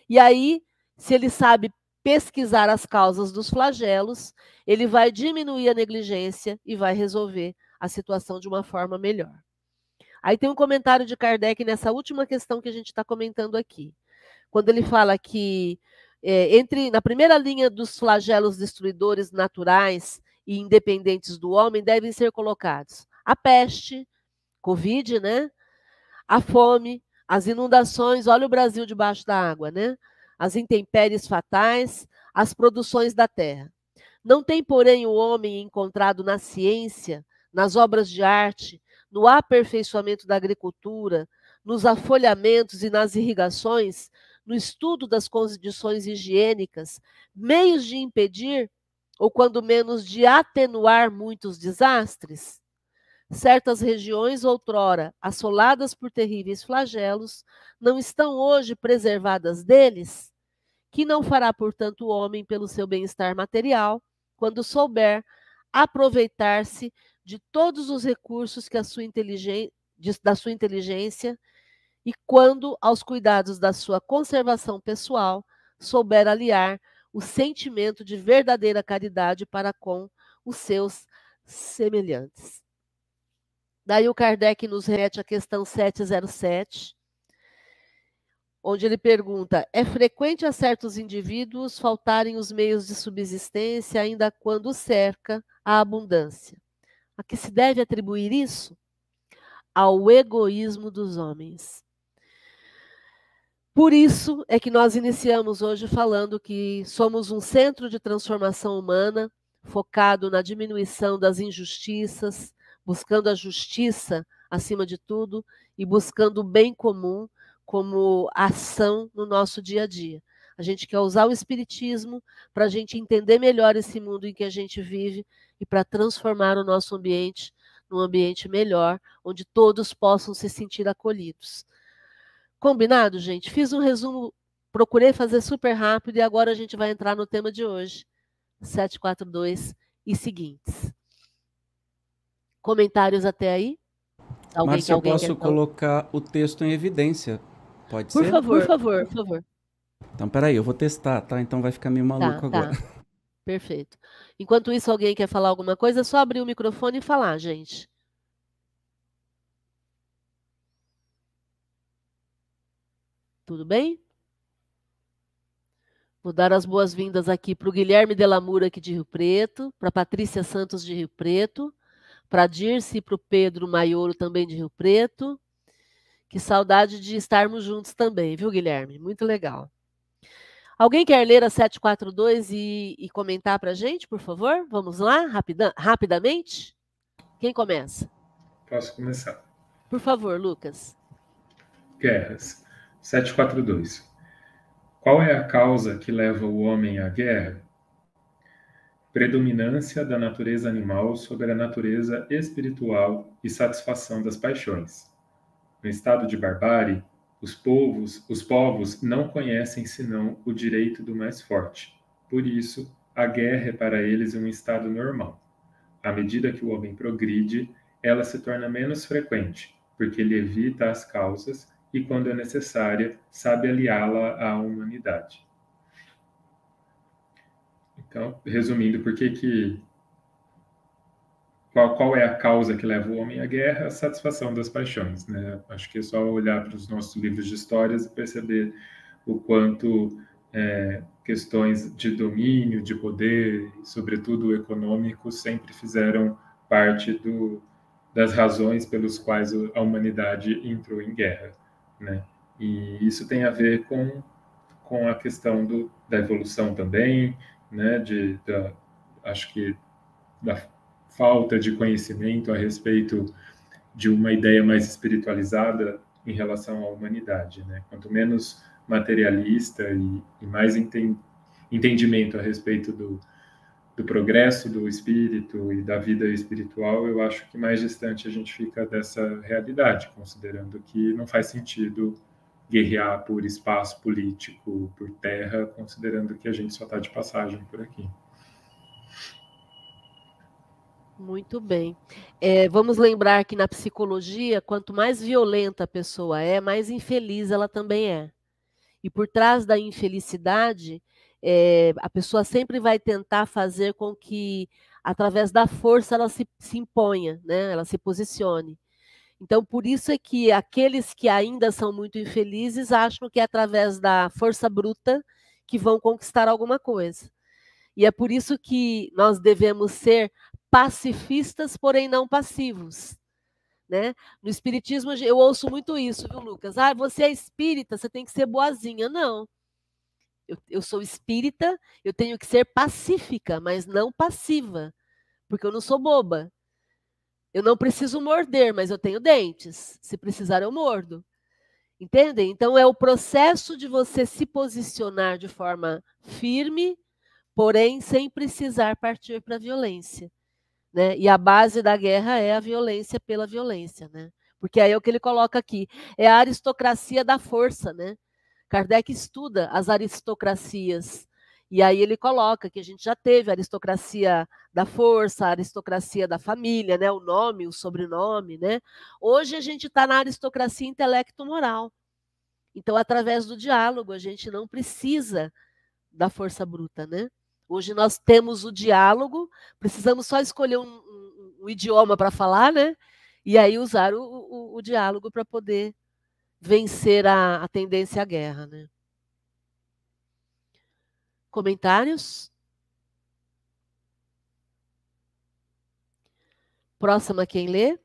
[SPEAKER 1] E aí, se ele sabe pesquisar as causas dos flagelos, ele vai diminuir a negligência e vai resolver a situação de uma forma melhor. Aí tem um comentário de Kardec nessa última questão que a gente está comentando aqui. Quando ele fala que é, entre na primeira linha dos flagelos destruidores naturais e independentes do homem devem ser colocados a peste, Covid, né? A fome, as inundações, olha o Brasil debaixo da água, né? As intempéries fatais, as produções da terra. Não tem, porém, o homem encontrado na ciência, nas obras de arte, no aperfeiçoamento da agricultura, nos afolhamentos e nas irrigações, no estudo das condições higiênicas, meios de impedir, ou quando menos de atenuar muitos desastres? Certas regiões, outrora assoladas por terríveis flagelos, não estão hoje preservadas deles? Que não fará, portanto, o homem pelo seu bem-estar material, quando souber aproveitar-se de todos os recursos que a sua da sua inteligência e quando, aos cuidados da sua conservação pessoal, souber aliar o sentimento de verdadeira caridade para com os seus semelhantes. Daí o Kardec nos remete à questão 707, onde ele pergunta: é frequente a certos indivíduos faltarem os meios de subsistência, ainda quando cerca a abundância? A que se deve atribuir isso? Ao egoísmo dos homens. Por isso é que nós iniciamos hoje falando que somos um centro de transformação humana focado na diminuição das injustiças, buscando a justiça acima de tudo e buscando o bem comum como ação no nosso dia a dia. A gente quer usar o Espiritismo para a gente entender melhor esse mundo em que a gente vive e para transformar o nosso ambiente num ambiente melhor, onde todos possam se sentir acolhidos. Combinado, gente? Fiz um resumo, procurei fazer super rápido e agora a gente vai entrar no tema de hoje, 742 e seguintes. Comentários até aí?
[SPEAKER 2] Alguém, Márcia, eu posso colocar o texto em evidência. Pode
[SPEAKER 1] por
[SPEAKER 2] ser?
[SPEAKER 1] Favor, por favor, por favor.
[SPEAKER 2] Então, peraí, eu vou testar, tá? Então vai ficar meio tá, maluco tá, agora. Tá.
[SPEAKER 1] Perfeito. Enquanto isso, alguém quer falar alguma coisa, é só abrir o microfone e falar, gente. Tudo bem? Vou dar as boas-vindas aqui para o Guilherme Delamura, aqui de Rio Preto, para a Patrícia Santos, de Rio Preto, para a Dirce e para o Pedro Maioro, também de Rio Preto. Que saudade de estarmos juntos também, viu, Guilherme? Muito legal. Alguém quer ler a 742 e, e comentar para a gente, por favor? Vamos lá, rapida, rapidamente? Quem começa?
[SPEAKER 6] Posso começar.
[SPEAKER 1] Por favor, Lucas.
[SPEAKER 6] Guerras. 742. Qual é a causa que leva o homem à guerra? Predominância da natureza animal sobre a natureza espiritual e satisfação das paixões. No estado de barbárie, os povos, os povos não conhecem senão o direito do mais forte. Por isso, a guerra é para eles um estado normal. À medida que o homem progride, ela se torna menos frequente, porque ele evita as causas e, quando é necessária, sabe aliá-la à humanidade. Então, resumindo, por que que qual, qual é a causa que leva o homem à guerra? A satisfação das paixões, né? Acho que é só olhar para os nossos livros de histórias e perceber o quanto é, questões de domínio, de poder, sobretudo econômico, sempre fizeram parte do, das razões pelas quais a humanidade entrou em guerra, né? E isso tem a ver com, com a questão do, da evolução também, né? De, da, acho que da falta de conhecimento a respeito de uma ideia mais espiritualizada em relação à humanidade, né? Quanto menos materialista e, e mais enten, entendimento a respeito do, do progresso do espírito e da vida espiritual, eu acho que mais distante a gente fica dessa realidade, considerando que não faz sentido guerrear por espaço político, por terra, considerando que a gente só está de passagem por aqui.
[SPEAKER 1] Muito bem. É, vamos lembrar que na psicologia, quanto mais violenta a pessoa é, mais infeliz ela também é. E por trás da infelicidade, é, a pessoa sempre vai tentar fazer com que, através da força, ela se, se imponha, né? ela se posicione. Então, por isso é que aqueles que ainda são muito infelizes acham que é através da força bruta que vão conquistar alguma coisa. E é por isso que nós devemos ser pacifistas, porém não passivos. Né? No espiritismo eu ouço muito isso, viu, Lucas? Ah, você é espírita, você tem que ser boazinha. Não. Eu, eu sou espírita, eu tenho que ser pacífica, mas não passiva, porque eu não sou boba. Eu não preciso morder, mas eu tenho dentes. Se precisar, eu mordo. Entendem? Então é o processo de você se posicionar de forma firme, porém sem precisar partir para a violência. Né? E a base da guerra é a violência pela violência, né? Porque aí é o que ele coloca aqui, é a aristocracia da força, né? Kardec estuda as aristocracias. E aí ele coloca que a gente já teve a aristocracia da força, a aristocracia da família, né? O nome, o sobrenome, né? Hoje a gente está na aristocracia intelecto-moral. Então, através do diálogo, a gente não precisa da força bruta, né? Hoje nós temos o diálogo, precisamos só escolher um, um, um idioma para falar, né? E aí usar o, o, o diálogo para poder vencer a, a tendência à guerra, né? Comentários? Próxima quem lê?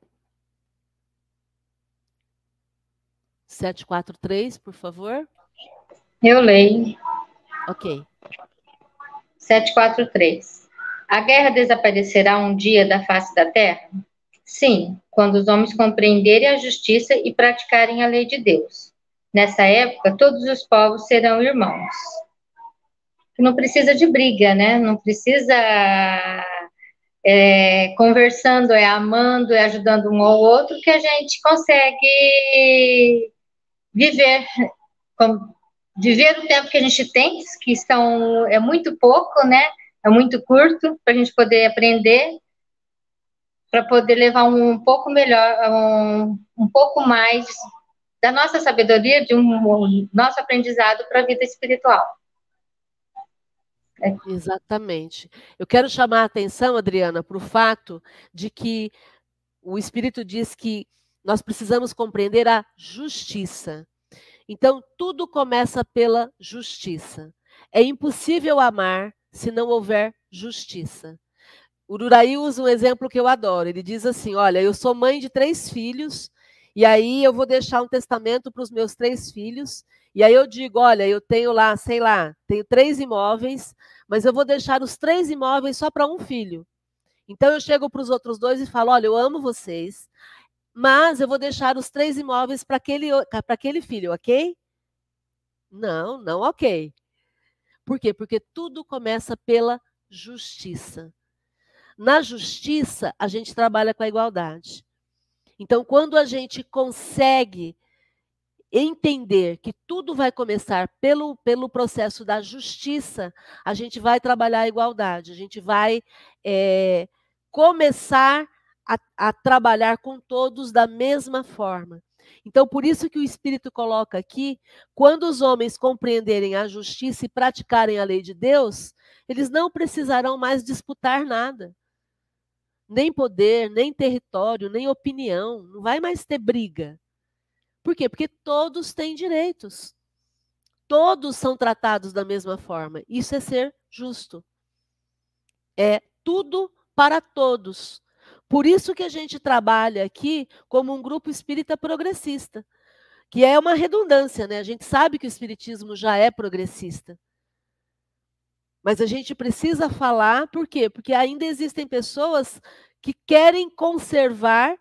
[SPEAKER 1] 743, por favor.
[SPEAKER 7] Eu leio.
[SPEAKER 1] Ok.
[SPEAKER 7] 743. A guerra desaparecerá um dia da face da terra? Sim, quando os homens compreenderem a justiça e praticarem a lei de Deus. Nessa época, todos os povos serão irmãos. Não precisa de briga, né? Não precisa é, conversando, é amando, é ajudando um ao outro que a gente consegue viver viver o tempo que a gente tem, que são, é muito pouco, né? É muito curto para a gente poder aprender, para poder levar um pouco melhor, um, um pouco mais da nossa sabedoria, de um, um nosso aprendizado para a vida espiritual.
[SPEAKER 1] É. Exatamente. Eu quero chamar a atenção, Adriana, para o fato de que o Espírito diz que nós precisamos compreender a justiça. Então, tudo começa pela justiça. É impossível amar se não houver justiça. O Uraí usa um exemplo que eu adoro. Ele diz assim: Olha, eu sou mãe de três filhos, e aí eu vou deixar um testamento para os meus três filhos. E aí eu digo: Olha, eu tenho lá, sei lá, tenho três imóveis, mas eu vou deixar os três imóveis só para um filho. Então eu chego para os outros dois e falo: Olha, eu amo vocês, mas eu vou deixar os três imóveis para aquele, aquele filho, ok? Não, não ok. Por quê? Porque tudo começa pela justiça. Na justiça, a gente trabalha com a igualdade. Então, quando a gente consegue entender que tudo vai começar pelo, pelo processo da justiça, a gente vai trabalhar a igualdade, a gente vai é, começar a, a trabalhar com todos da mesma forma. Então, por isso que o Espírito coloca aqui: quando os homens compreenderem a justiça e praticarem a lei de Deus, eles não precisarão mais disputar nada. Nem poder, nem território, nem opinião. Não vai mais ter briga. Por quê? Porque todos têm direitos. Todos são tratados da mesma forma. Isso é ser justo. É tudo para todos. Por isso que a gente trabalha aqui como um grupo espírita progressista, que é uma redundância, né? A gente sabe que o espiritismo já é progressista. Mas a gente precisa falar, por quê? Porque ainda existem pessoas que querem conservar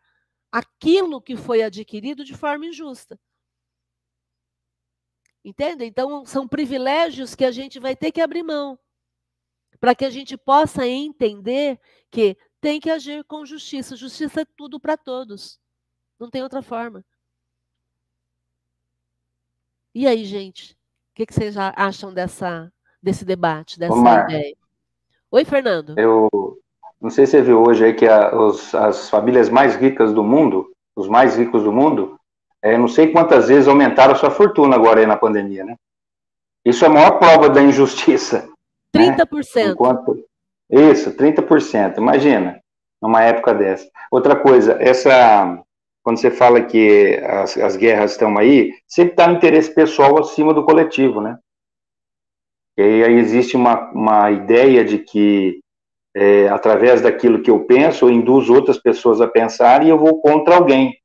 [SPEAKER 1] aquilo que foi adquirido de forma injusta. Entende? Então, são privilégios que a gente vai ter que abrir mão, para que a gente possa entender que tem que agir com justiça. Justiça é tudo para todos. Não tem outra forma. E aí, gente? O que, que vocês acham dessa, desse debate, dessa Omar, ideia? Oi, Fernando.
[SPEAKER 8] Eu, não sei se você viu hoje aí que a, os, as famílias mais ricas do mundo, os mais ricos do mundo, é, não sei quantas vezes aumentaram a sua fortuna agora aí na pandemia, né? Isso é a maior prova da injustiça.
[SPEAKER 1] 30%. Né?
[SPEAKER 8] Enquanto, isso, 30%. Imagina, numa época dessa. Outra coisa, essa quando você fala que as, as guerras estão aí, sempre está no interesse pessoal acima do coletivo, né? E aí, existe uma, uma ideia de que é, através daquilo que eu penso, eu induzo outras pessoas a pensar e eu vou contra alguém.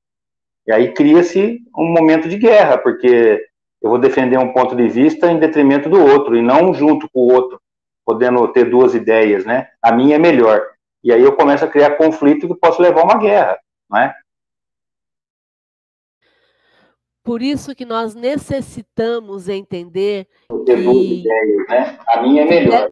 [SPEAKER 8] E aí cria-se um momento de guerra, porque eu vou defender um ponto de vista em detrimento do outro, e não junto com o outro, podendo ter duas ideias, né? A minha é melhor. E aí eu começo a criar conflito que posso levar a uma guerra, não é?
[SPEAKER 1] Por isso que nós necessitamos entender
[SPEAKER 8] que... ideias, né? A minha é melhor.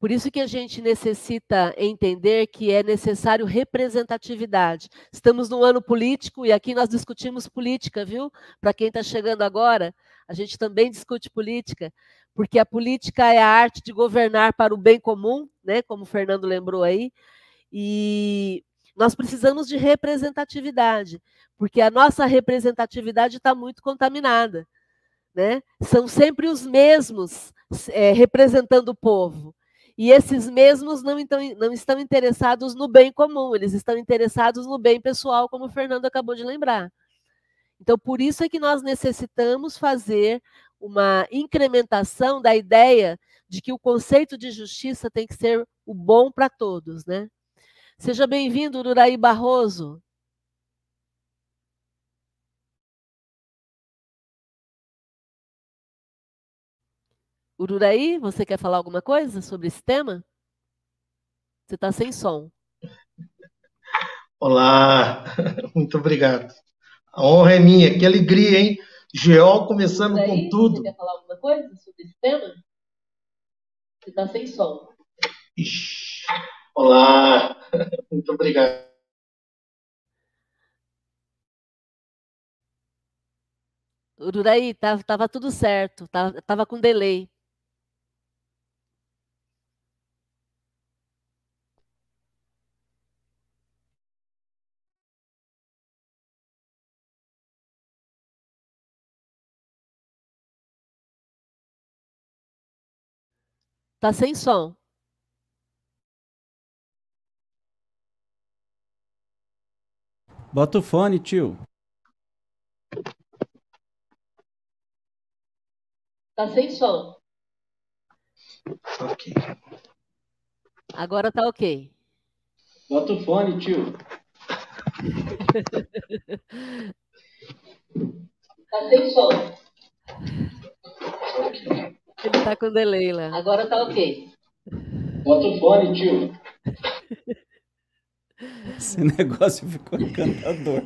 [SPEAKER 1] Por isso que a gente necessita entender que é necessário representatividade. Estamos num ano político e aqui nós discutimos política, viu? Para quem está chegando agora, a gente também discute política, porque a política é a arte de governar para o bem comum, né? Como o Fernando lembrou aí. E nós precisamos de representatividade, porque a nossa representatividade está muito contaminada. Né? São sempre os mesmos é, representando o povo. E esses mesmos não, então, não estão interessados no bem comum, eles estão interessados no bem pessoal, como o Fernando acabou de lembrar. Então, por isso é que nós necessitamos fazer uma incrementação da ideia de que o conceito de justiça tem que ser o bom para todos, né? Seja bem-vindo, Uraí Barroso. Ururaí, você quer falar alguma coisa sobre esse tema? Você está sem som.
[SPEAKER 9] Olá, muito obrigado. A honra é minha, que alegria, hein? Geol começando Ururaí, com tudo.
[SPEAKER 1] Você quer falar alguma coisa sobre esse tema? Você está sem som.
[SPEAKER 9] Ixi. Olá, muito obrigado.
[SPEAKER 1] Ururaí, estava tava tudo certo, tava, tava com delay. Tá sem som.
[SPEAKER 2] Bota o fone, tio.
[SPEAKER 1] Tá sem som.
[SPEAKER 9] Ok.
[SPEAKER 1] Agora tá ok.
[SPEAKER 9] Bota o fone, tio.
[SPEAKER 1] tá sem som. Ele tá com delay lá. Agora tá ok.
[SPEAKER 9] Bota o fone, tio.
[SPEAKER 2] Esse negócio ficou encantador.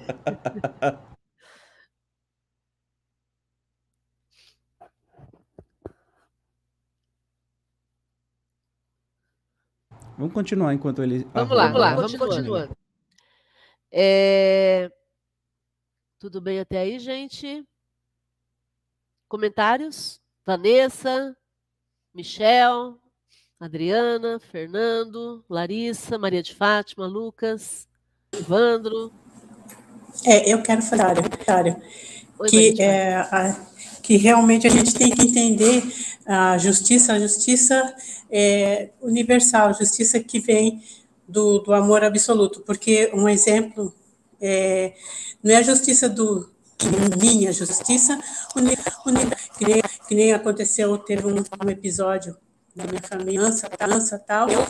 [SPEAKER 2] Vamos continuar enquanto ele.
[SPEAKER 1] Vamos lá, vamos lá, vamos continuando. É... Tudo bem até aí, gente? Comentários? Vanessa, Michel, Adriana, Fernando, Larissa, Maria de Fátima, Lucas, Evandro.
[SPEAKER 10] É, eu quero falar, cara, que, é, a, que realmente a gente tem que entender a justiça, a justiça é universal, a justiça que vem do, do amor absoluto, porque um exemplo é, não é a justiça do minha justiça, que, nem, aconteceu, teve um, um episódio da minha família, dança, tal, eu,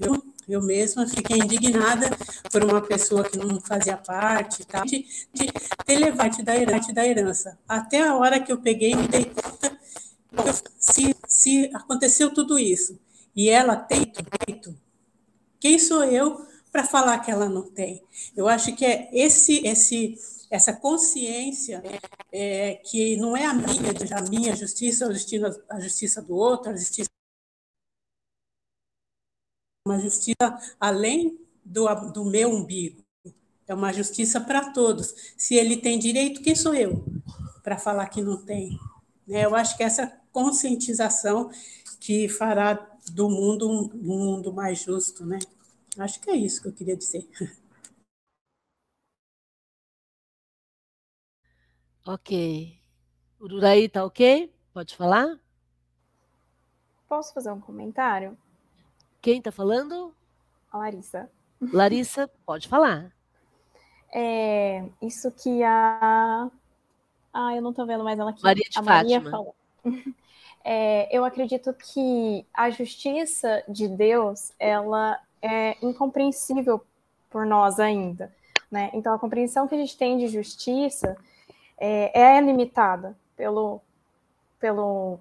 [SPEAKER 10] eu, eu mesma fiquei indignada por uma pessoa que não fazia parte, tal, de, de ter levado da herança, da herança. Até a hora que eu peguei me dei conta, se, se aconteceu tudo isso, e ela tem feito, quem sou eu para falar que ela não tem? Eu acho que é esse, esse, essa consciência é, que não é a minha, a minha justiça, a justiça, a justiça do outro, a justiça uma justiça além do, do meu umbigo. É uma justiça para todos. Se ele tem direito, quem sou eu para falar que não tem? Né? Eu acho que essa conscientização que fará do mundo um, mundo mais justo, né? Acho que é isso que eu queria dizer.
[SPEAKER 1] Ok. Ururaí tá ok? Pode falar?
[SPEAKER 5] Posso fazer um comentário?
[SPEAKER 1] Quem está falando?
[SPEAKER 5] A Larissa.
[SPEAKER 1] Larissa, pode falar.
[SPEAKER 5] É, isso que a. Ah, eu não estou vendo mais ela aqui.
[SPEAKER 1] Maria de
[SPEAKER 5] a
[SPEAKER 1] Fátima.
[SPEAKER 5] Maria falou. É, eu acredito que a justiça de Deus ela é incompreensível por nós ainda. Né? Então, a compreensão que a gente tem de justiça é, é limitada pelo, pelo,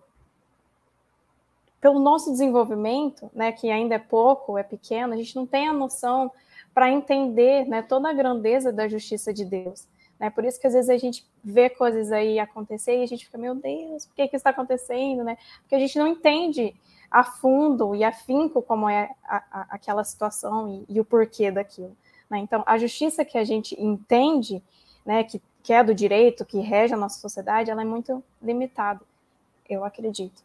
[SPEAKER 5] pelo nosso desenvolvimento, né, que ainda é pouco, é pequeno, a gente não tem a noção para entender né, toda a grandeza da justiça de Deus. Né? Por isso que às vezes a gente vê coisas aí acontecer e a gente fica, meu Deus, por que, que isso está acontecendo? Né? Porque a gente não entende a fundo e afinco como é a, a, aquela situação e, e, o porquê daquilo. Né? Então, a justiça que a gente entende, né, que, que é do direito, que rege a nossa sociedade, ela é muito limitada, eu acredito.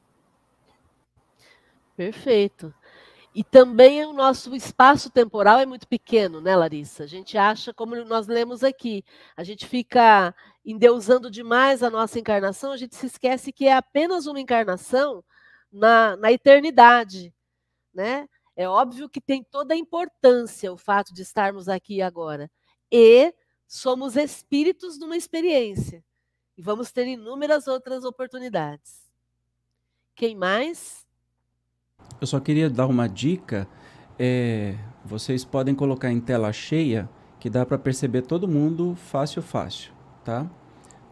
[SPEAKER 1] Perfeito. E também o nosso espaço temporal é muito pequeno, né, Larissa? A gente acha, como nós lemos aqui, a gente fica endeusando demais a nossa encarnação, a gente se esquece que é apenas uma encarnação na, na eternidade, né? É óbvio que tem toda a importância o fato de estarmos aqui agora. E somos espíritos de uma experiência. E vamos ter inúmeras outras oportunidades. Quem mais?
[SPEAKER 2] Eu só queria dar uma dica. É, vocês podem colocar em tela cheia, que dá para perceber todo mundo fácil, fácil, tá?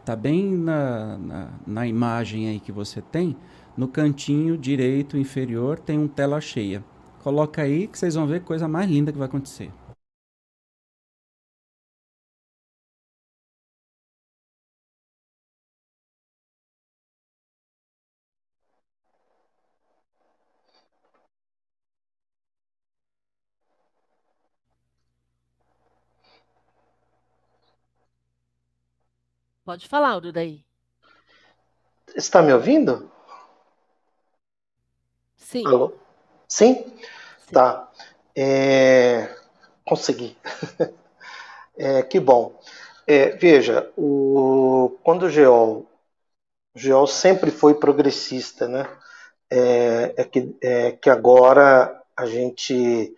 [SPEAKER 2] Tá bem na, na, na, imagem aí que você tem, no cantinho direito inferior tem um tela cheia. Coloca aí que vocês vão ver coisa mais linda que vai acontecer.
[SPEAKER 1] Pode falar, Urudaí.
[SPEAKER 9] Está me ouvindo?
[SPEAKER 1] Sim.
[SPEAKER 9] Alô? Sim? Sim. Tá. É... Consegui. é, que bom. É, veja, o... quando o Geol, o Geol sempre foi progressista, né? É, é, que, é que agora a gente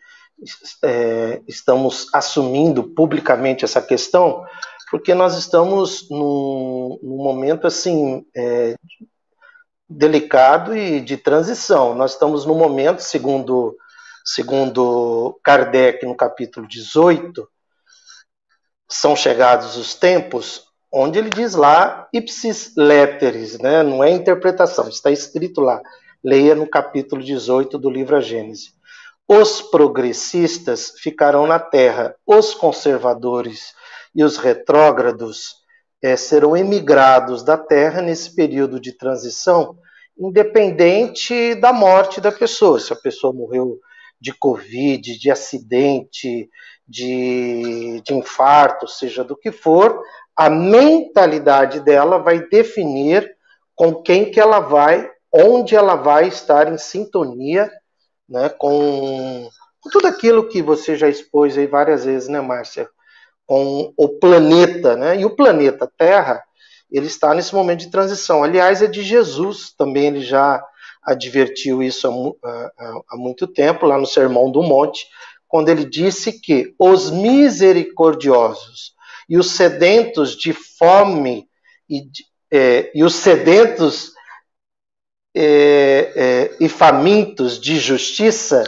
[SPEAKER 9] é, estamos assumindo publicamente essa questão porque nós estamos num, num momento assim é, delicado e de transição. Nós estamos num momento, segundo, segundo Kardec, no capítulo 18, são chegados os tempos, onde ele diz lá ipsis letteris, né? não é interpretação, está escrito lá. Leia no capítulo 18 do livro A Gênese. Os progressistas ficarão na terra, os conservadores e os retrógrados é, serão emigrados da Terra nesse período de transição, independente da morte da pessoa. Se a pessoa morreu de Covid, de acidente, de, de infarto, seja do que for, a mentalidade dela vai definir com quem que ela vai, onde ela vai estar em sintonia né, com, com tudo aquilo que você já expôs aí várias vezes, né, Márcia? Com o planeta, né? E o planeta Terra, ele está nesse momento de transição. Aliás, é de Jesus também, ele já advertiu isso há, há, há muito tempo, lá no Sermão do Monte, quando ele disse que os misericordiosos e os sedentos de fome e, é, e os sedentos é, é, e famintos de justiça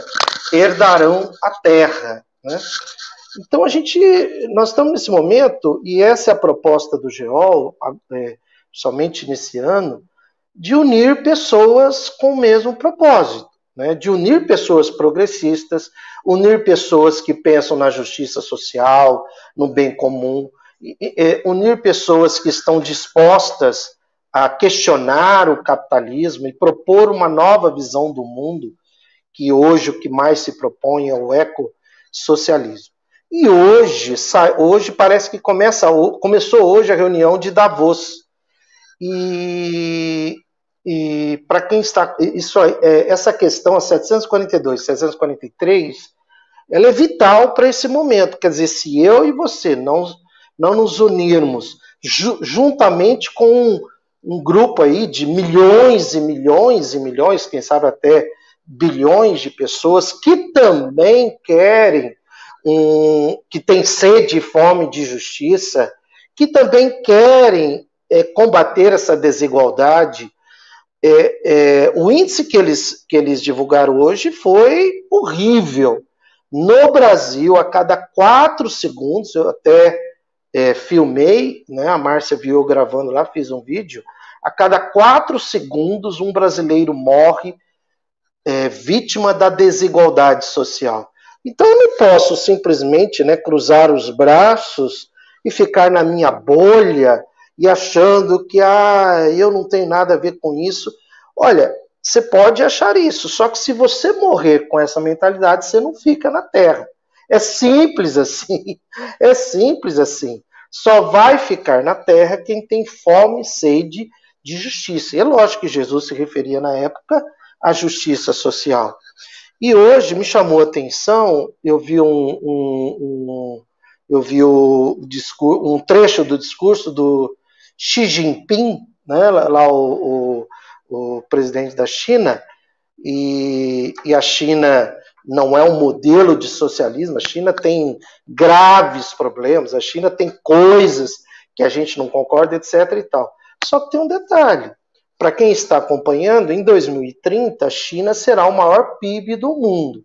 [SPEAKER 9] herdarão a terra. Né? Então a gente, nós estamos nesse momento e essa é a proposta do Geol, é, somente nesse ano, de unir pessoas com o mesmo propósito, né? de unir pessoas progressistas, unir pessoas que pensam na justiça social, no bem comum, e, e, unir pessoas que estão dispostas a questionar o capitalismo e propor uma nova visão do mundo, que hoje o que mais se propõe é o ecossocialismo. E hoje, hoje parece que começa, começou hoje a reunião de Davos, e, e para quem está. Isso, é, essa questão, a 742, 743, ela é vital para esse momento. Quer dizer, se eu e você não, não nos unirmos ju, juntamente com um, um grupo aí de milhões e milhões e milhões, quem sabe até bilhões de pessoas que também querem que tem sede e fome de justiça, que também querem é, combater essa desigualdade, é, é, o índice que eles, que eles divulgaram hoje foi horrível. No Brasil, a cada quatro segundos, eu até é, filmei, né, a Márcia viu eu gravando lá, fiz um vídeo, a cada quatro segundos um brasileiro morre é, vítima da desigualdade social. Então eu não posso simplesmente né, cruzar os braços e ficar na minha bolha e achando que ah, eu não tenho nada a ver com isso. Olha, você pode achar isso, só que se você morrer com essa mentalidade, você não fica na Terra. É simples assim. É simples assim. Só vai ficar na Terra quem tem fome e sede de justiça. E é lógico que Jesus se referia na época à justiça social. E hoje me chamou a atenção, eu vi um, um, um eu vi o um trecho do discurso do Xi Jinping, né, lá o, o, o presidente da China, e, e, a China não é um modelo de socialismo, a China tem graves problemas, a China tem coisas que a gente não concorda, etc. e tal. Só que tem um detalhe: para quem está acompanhando, em 2030 a China será o maior PIB do mundo.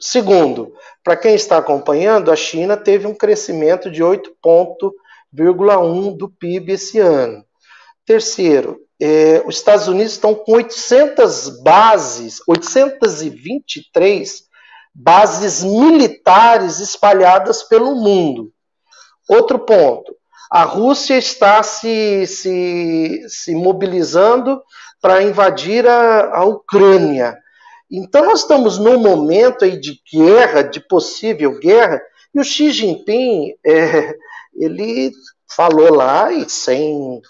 [SPEAKER 9] Segundo, para quem está acompanhando, a China teve um crescimento de 8 pontos 0,1 do PIB esse ano. Terceiro, é, os Estados Unidos estão com 800 bases, 823 bases militares espalhadas pelo mundo. Outro ponto, a Rússia está se, se, se mobilizando para invadir a, a Ucrânia. Então nós estamos num momento aí de guerra, de possível guerra, e o Xi Jinping é, ele falou lá e sem,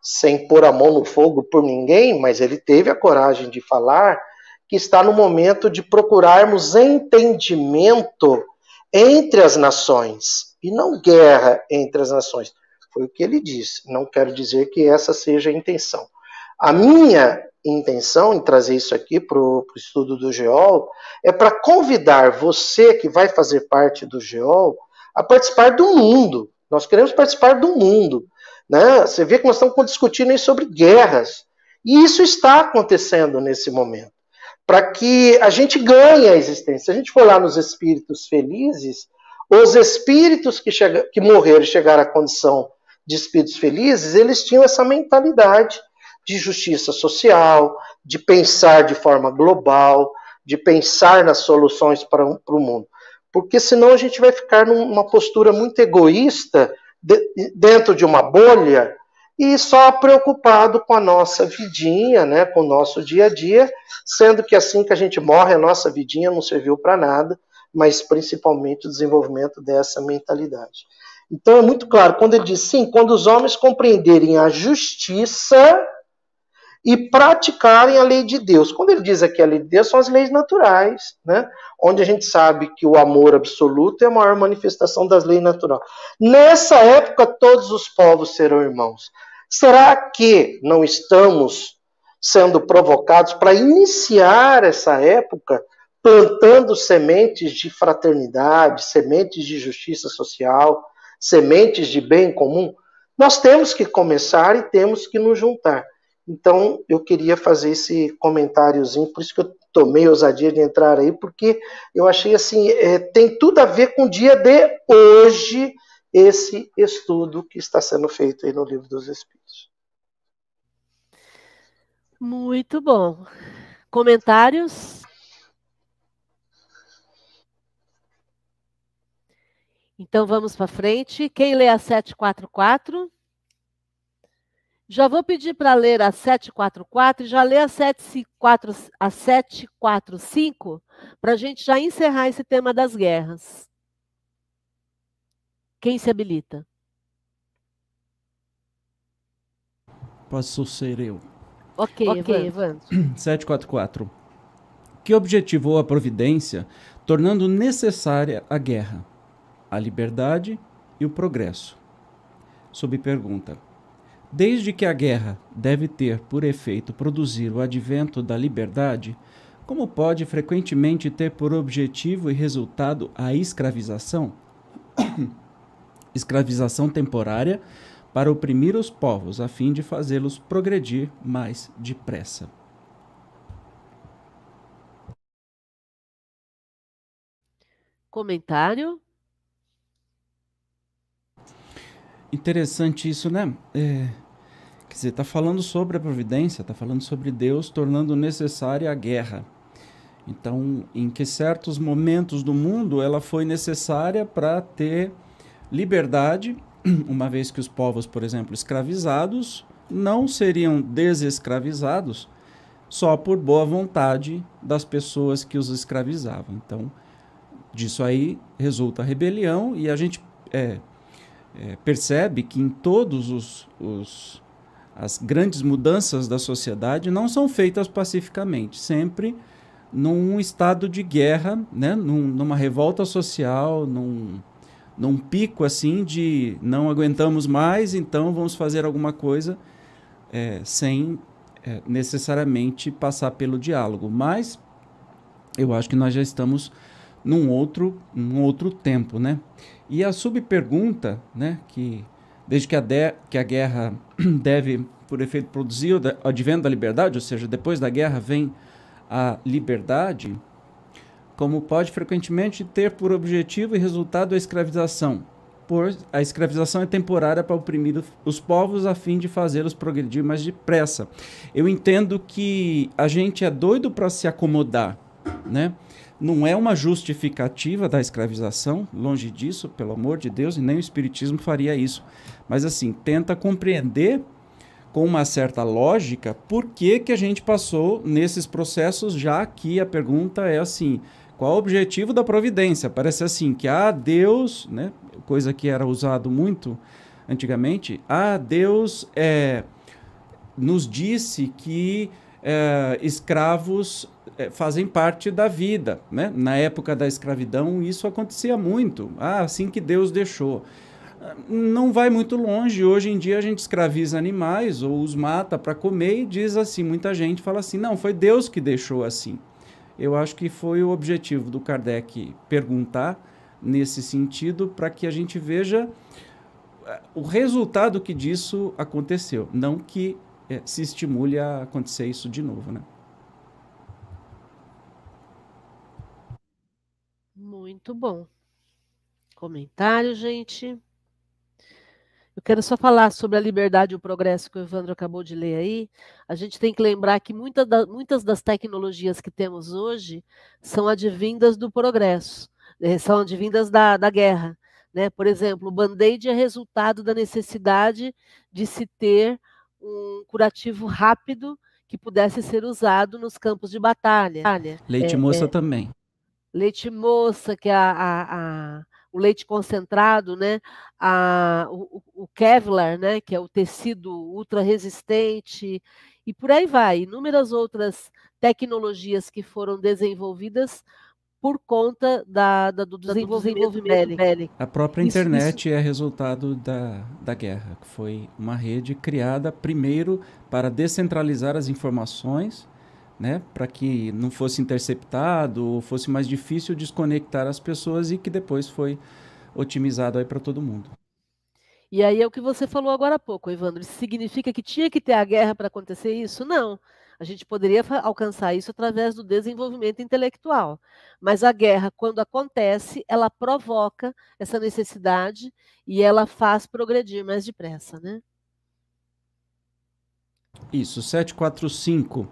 [SPEAKER 9] sem pôr a mão no fogo por ninguém, mas ele teve a coragem de falar que está no momento de procurarmos entendimento entre as nações e não guerra entre as nações. Foi o que ele disse. Não quero dizer que essa seja a intenção. A minha intenção em trazer isso aqui para o estudo do GEOL é para convidar você que vai fazer parte do GEOL a participar do mundo, nós queremos participar do mundo. Né? Você vê que nós estamos discutindo sobre guerras. E isso está acontecendo nesse momento. Para que a gente ganhe a existência. Se a gente for lá nos espíritos felizes, os espíritos que, chega, que morreram e chegaram à condição de espíritos felizes, eles tinham essa mentalidade de justiça social, de pensar de forma global, de pensar nas soluções para, para o mundo porque senão a gente vai ficar numa postura muito egoísta de, dentro de uma bolha e só preocupado com a nossa vidinha, né, com o nosso dia a dia, sendo que assim que a gente morre, a nossa vidinha não serviu para nada, mas principalmente o desenvolvimento dessa mentalidade. Então é muito claro, quando ele diz sim, quando os homens compreenderem a justiça e praticarem a lei de Deus. Quando ele diz aqui a lei de Deus, são as leis naturais, né? onde a gente sabe que o amor absoluto é a maior manifestação das leis naturais. Nessa época, todos os povos serão irmãos. Será que não estamos sendo provocados para iniciar essa época plantando sementes de fraternidade, sementes de justiça social, sementes de bem comum? Nós temos que começar e temos que nos juntar. Então, eu queria fazer esse comentáriozinho, por isso que eu tomei a ousadia de entrar aí, porque eu achei assim, é, tem tudo a ver com o dia de hoje, esse estudo que está sendo feito aí no Livro dos Espíritos.
[SPEAKER 1] Muito bom. Comentários? Então vamos para frente. Quem lê a 744? Já vou pedir para ler a 744 e já ler a, 74, a 745 para a gente já encerrar esse tema das guerras. Quem se habilita?
[SPEAKER 2] Posso ser eu.
[SPEAKER 1] Ok, ok, Evandro.
[SPEAKER 2] 744. Que objetivou a providência, tornando necessária a guerra, a liberdade e o progresso? Sob pergunta. Desde que a guerra deve ter por efeito produzir o advento da liberdade, como pode frequentemente ter por objetivo e resultado a escravização? escravização temporária para oprimir os povos, a fim de fazê-los progredir mais depressa.
[SPEAKER 1] Comentário?
[SPEAKER 2] Interessante isso, né? É Quer dizer, está falando sobre a providência, está falando sobre Deus tornando necessária a guerra. Então, em que certos momentos do mundo ela foi necessária para ter liberdade, uma vez que os povos, por exemplo, escravizados, não seriam desescravizados só por boa vontade das pessoas que os escravizavam. Então, disso aí resulta a rebelião e a gente é, é, percebe que em todos os, os as grandes mudanças da sociedade não são feitas pacificamente, sempre num estado de guerra, né? Num, numa revolta social, num, num pico assim de não aguentamos mais, então vamos fazer alguma coisa é, sem é, necessariamente passar pelo diálogo. Mas eu acho que nós já estamos num outro, num outro tempo, né? E a subpergunta, né, que desde que a, de, que a guerra deve, por efeito, produzir o advento da liberdade, ou seja, depois da guerra vem a liberdade, como pode frequentemente ter por objetivo e resultado a escravização, pois a escravização é temporária para oprimir os povos a fim de fazê-los progredir mais depressa. Eu entendo que a gente é doido para se acomodar, né? Não é uma justificativa da escravização, longe disso, pelo amor de Deus, e nem o Espiritismo faria isso. Mas, assim, tenta compreender com uma certa lógica por que, que a gente passou nesses processos, já que a pergunta é assim: qual o objetivo da providência? Parece assim que, ah, Deus, né, coisa que era usado muito antigamente, ah, Deus é, nos disse que é, escravos fazem parte da vida. Né? Na época da escravidão, isso acontecia muito. Ah, assim que Deus deixou. Não vai muito longe. Hoje em dia a gente escraviza animais ou os mata para comer e diz assim: muita gente fala assim, não, foi Deus que deixou assim. Eu acho que foi o objetivo do Kardec perguntar nesse sentido para que a gente veja é, o resultado que disso aconteceu, não que é, se estimule a acontecer isso de novo, né?
[SPEAKER 1] Muito bom. Comentário, gente. Eu quero só falar sobre a liberdade e o progresso que o Evandro acabou de ler aí. A gente tem que lembrar que muita da, muitas das tecnologias que temos hoje são advindas do progresso, eh, são advindas da, da guerra. Né? Por exemplo, o band-aid é resultado da necessidade de se ter um curativo rápido que pudesse ser usado nos campos de batalha.
[SPEAKER 2] Leite é, moça é, também.
[SPEAKER 1] Leite moça, que é a, a, a, o leite concentrado, né? A, o, o Kevlar, né? que é o tecido ultra resistente, e por aí vai. Inúmeras outras tecnologias que foram desenvolvidas por conta da, da do desenvolvimento bélico.
[SPEAKER 2] A própria isso, internet isso... é resultado da, da guerra, que foi uma rede criada primeiro para descentralizar as informações, né, para que não fosse interceptado ou fosse mais difícil desconectar as pessoas e que depois foi otimizado aí para todo mundo.
[SPEAKER 1] E aí é o que você falou agora há pouco, Evandro. Isso significa que tinha que ter a guerra para acontecer isso? Não. A gente poderia alcançar isso através do desenvolvimento intelectual. Mas a guerra, quando acontece, ela provoca essa necessidade e ela faz progredir mais depressa, né?
[SPEAKER 2] Isso, 745.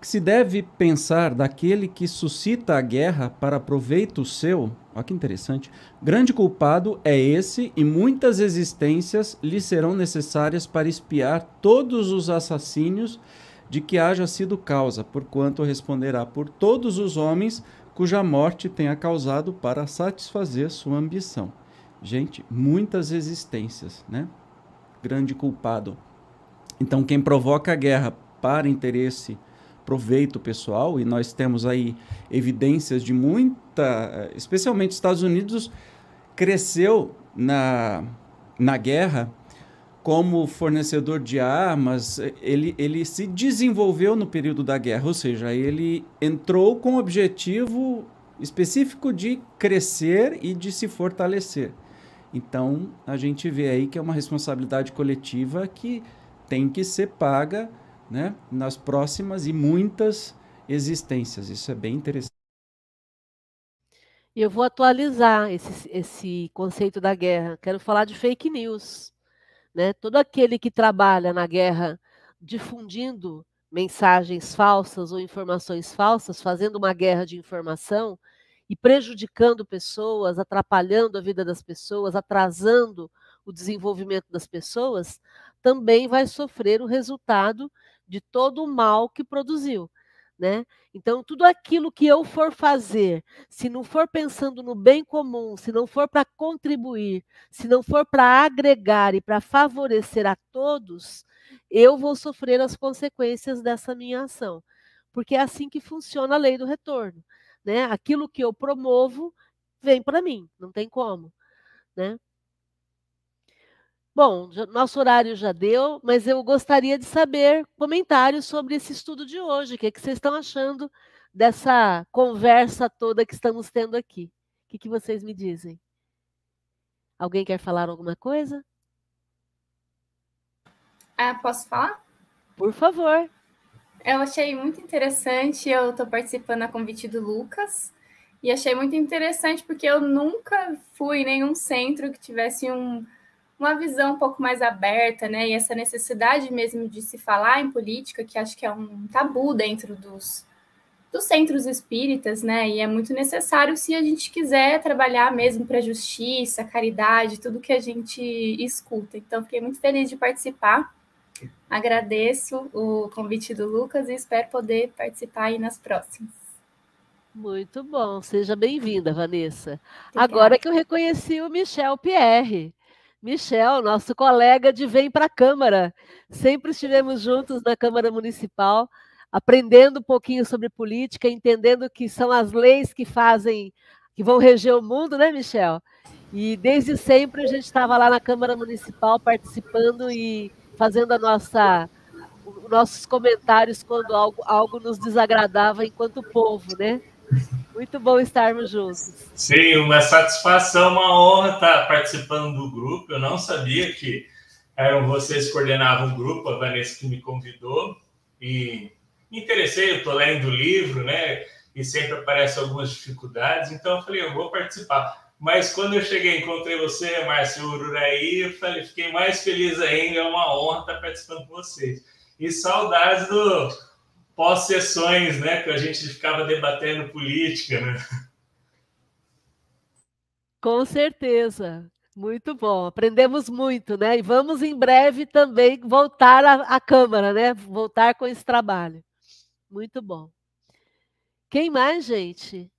[SPEAKER 2] Que se deve pensar daquele que suscita a guerra para proveito seu. Olha que interessante. Grande culpado é esse, e muitas existências lhe serão necessárias para espiar todos os assassínios de que haja sido causa, porquanto responderá por todos os homens cuja morte tenha causado para satisfazer sua ambição. Gente, muitas existências, né? Grande culpado. Então, quem provoca a guerra para interesse, proveito pessoal, e nós temos aí evidências de muita, especialmente Estados Unidos, cresceu na, na guerra como fornecedor de armas, ele, ele se desenvolveu no período da guerra, ou seja, ele entrou com o objetivo específico de crescer e de se fortalecer. Então, a gente vê aí que é uma responsabilidade coletiva que tem que ser paga né, nas próximas e muitas existências. Isso é bem interessante.
[SPEAKER 1] Eu vou atualizar esse, esse conceito da guerra. Quero falar de fake news. Né? Todo aquele que trabalha na guerra difundindo mensagens falsas ou informações falsas, fazendo uma guerra de informação e prejudicando pessoas, atrapalhando a vida das pessoas, atrasando o desenvolvimento das pessoas, também vai sofrer o resultado de todo o mal que produziu. Né? Então, tudo aquilo que eu for fazer, se não for pensando no bem comum, se não for para contribuir, se não for para agregar e para favorecer a todos, eu vou sofrer as consequências dessa minha ação. Porque é assim que funciona a lei do retorno. Né? Aquilo que eu promovo vem para mim, não tem como. Né? Bom, nosso horário já deu, mas eu gostaria de saber comentários sobre esse estudo de hoje. O que, é que vocês estão achando dessa conversa toda que estamos tendo aqui? O que, que vocês me dizem? Alguém quer falar alguma coisa?
[SPEAKER 3] Ah, posso falar?
[SPEAKER 1] Por favor.
[SPEAKER 3] Eu achei muito interessante. Eu estou participando a convite do Lucas. E achei muito interessante porque eu nunca fui em nenhum centro que tivesse um uma visão um pouco mais aberta, né? E essa necessidade mesmo de se falar em política, que acho que é um tabu dentro dos, dos centros espíritas, né? E é muito necessário se a gente quiser trabalhar mesmo para justiça, caridade, tudo que a gente escuta. Então, fiquei muito feliz de participar. Agradeço o convite do Lucas e espero poder participar aí nas próximas.
[SPEAKER 1] Muito bom, seja bem-vinda, Vanessa. Obrigada. Agora que eu reconheci o Michel Pierre. Michel, nosso colega de Vem para a Câmara. Sempre estivemos juntos na Câmara Municipal, aprendendo um pouquinho sobre política, entendendo que são as leis que fazem, que vão reger o mundo, né, Michel? E desde sempre a gente estava lá na Câmara Municipal participando e fazendo a nossa nossos comentários quando algo, algo nos desagradava enquanto povo, né? Muito bom estarmos juntos.
[SPEAKER 4] Sim, uma satisfação, uma honra estar participando do grupo. Eu não sabia que eram vocês que coordenavam o grupo, a Vanessa que me convidou. E me interessei, eu estou lendo o livro, né? E sempre aparecem algumas dificuldades, então eu falei, eu vou participar. Mas quando eu cheguei, encontrei você, Márcio Ururaí, eu falei, fiquei mais feliz ainda, é uma honra estar participando com vocês. E saudades do, pós-sessões, né? Que a gente ficava debatendo política, né?
[SPEAKER 1] Com certeza, Muito bom, aprendemos muito, né? E vamos em breve também voltar à, à Câmara, né? Voltar com esse trabalho. Muito bom. Quem mais, gente?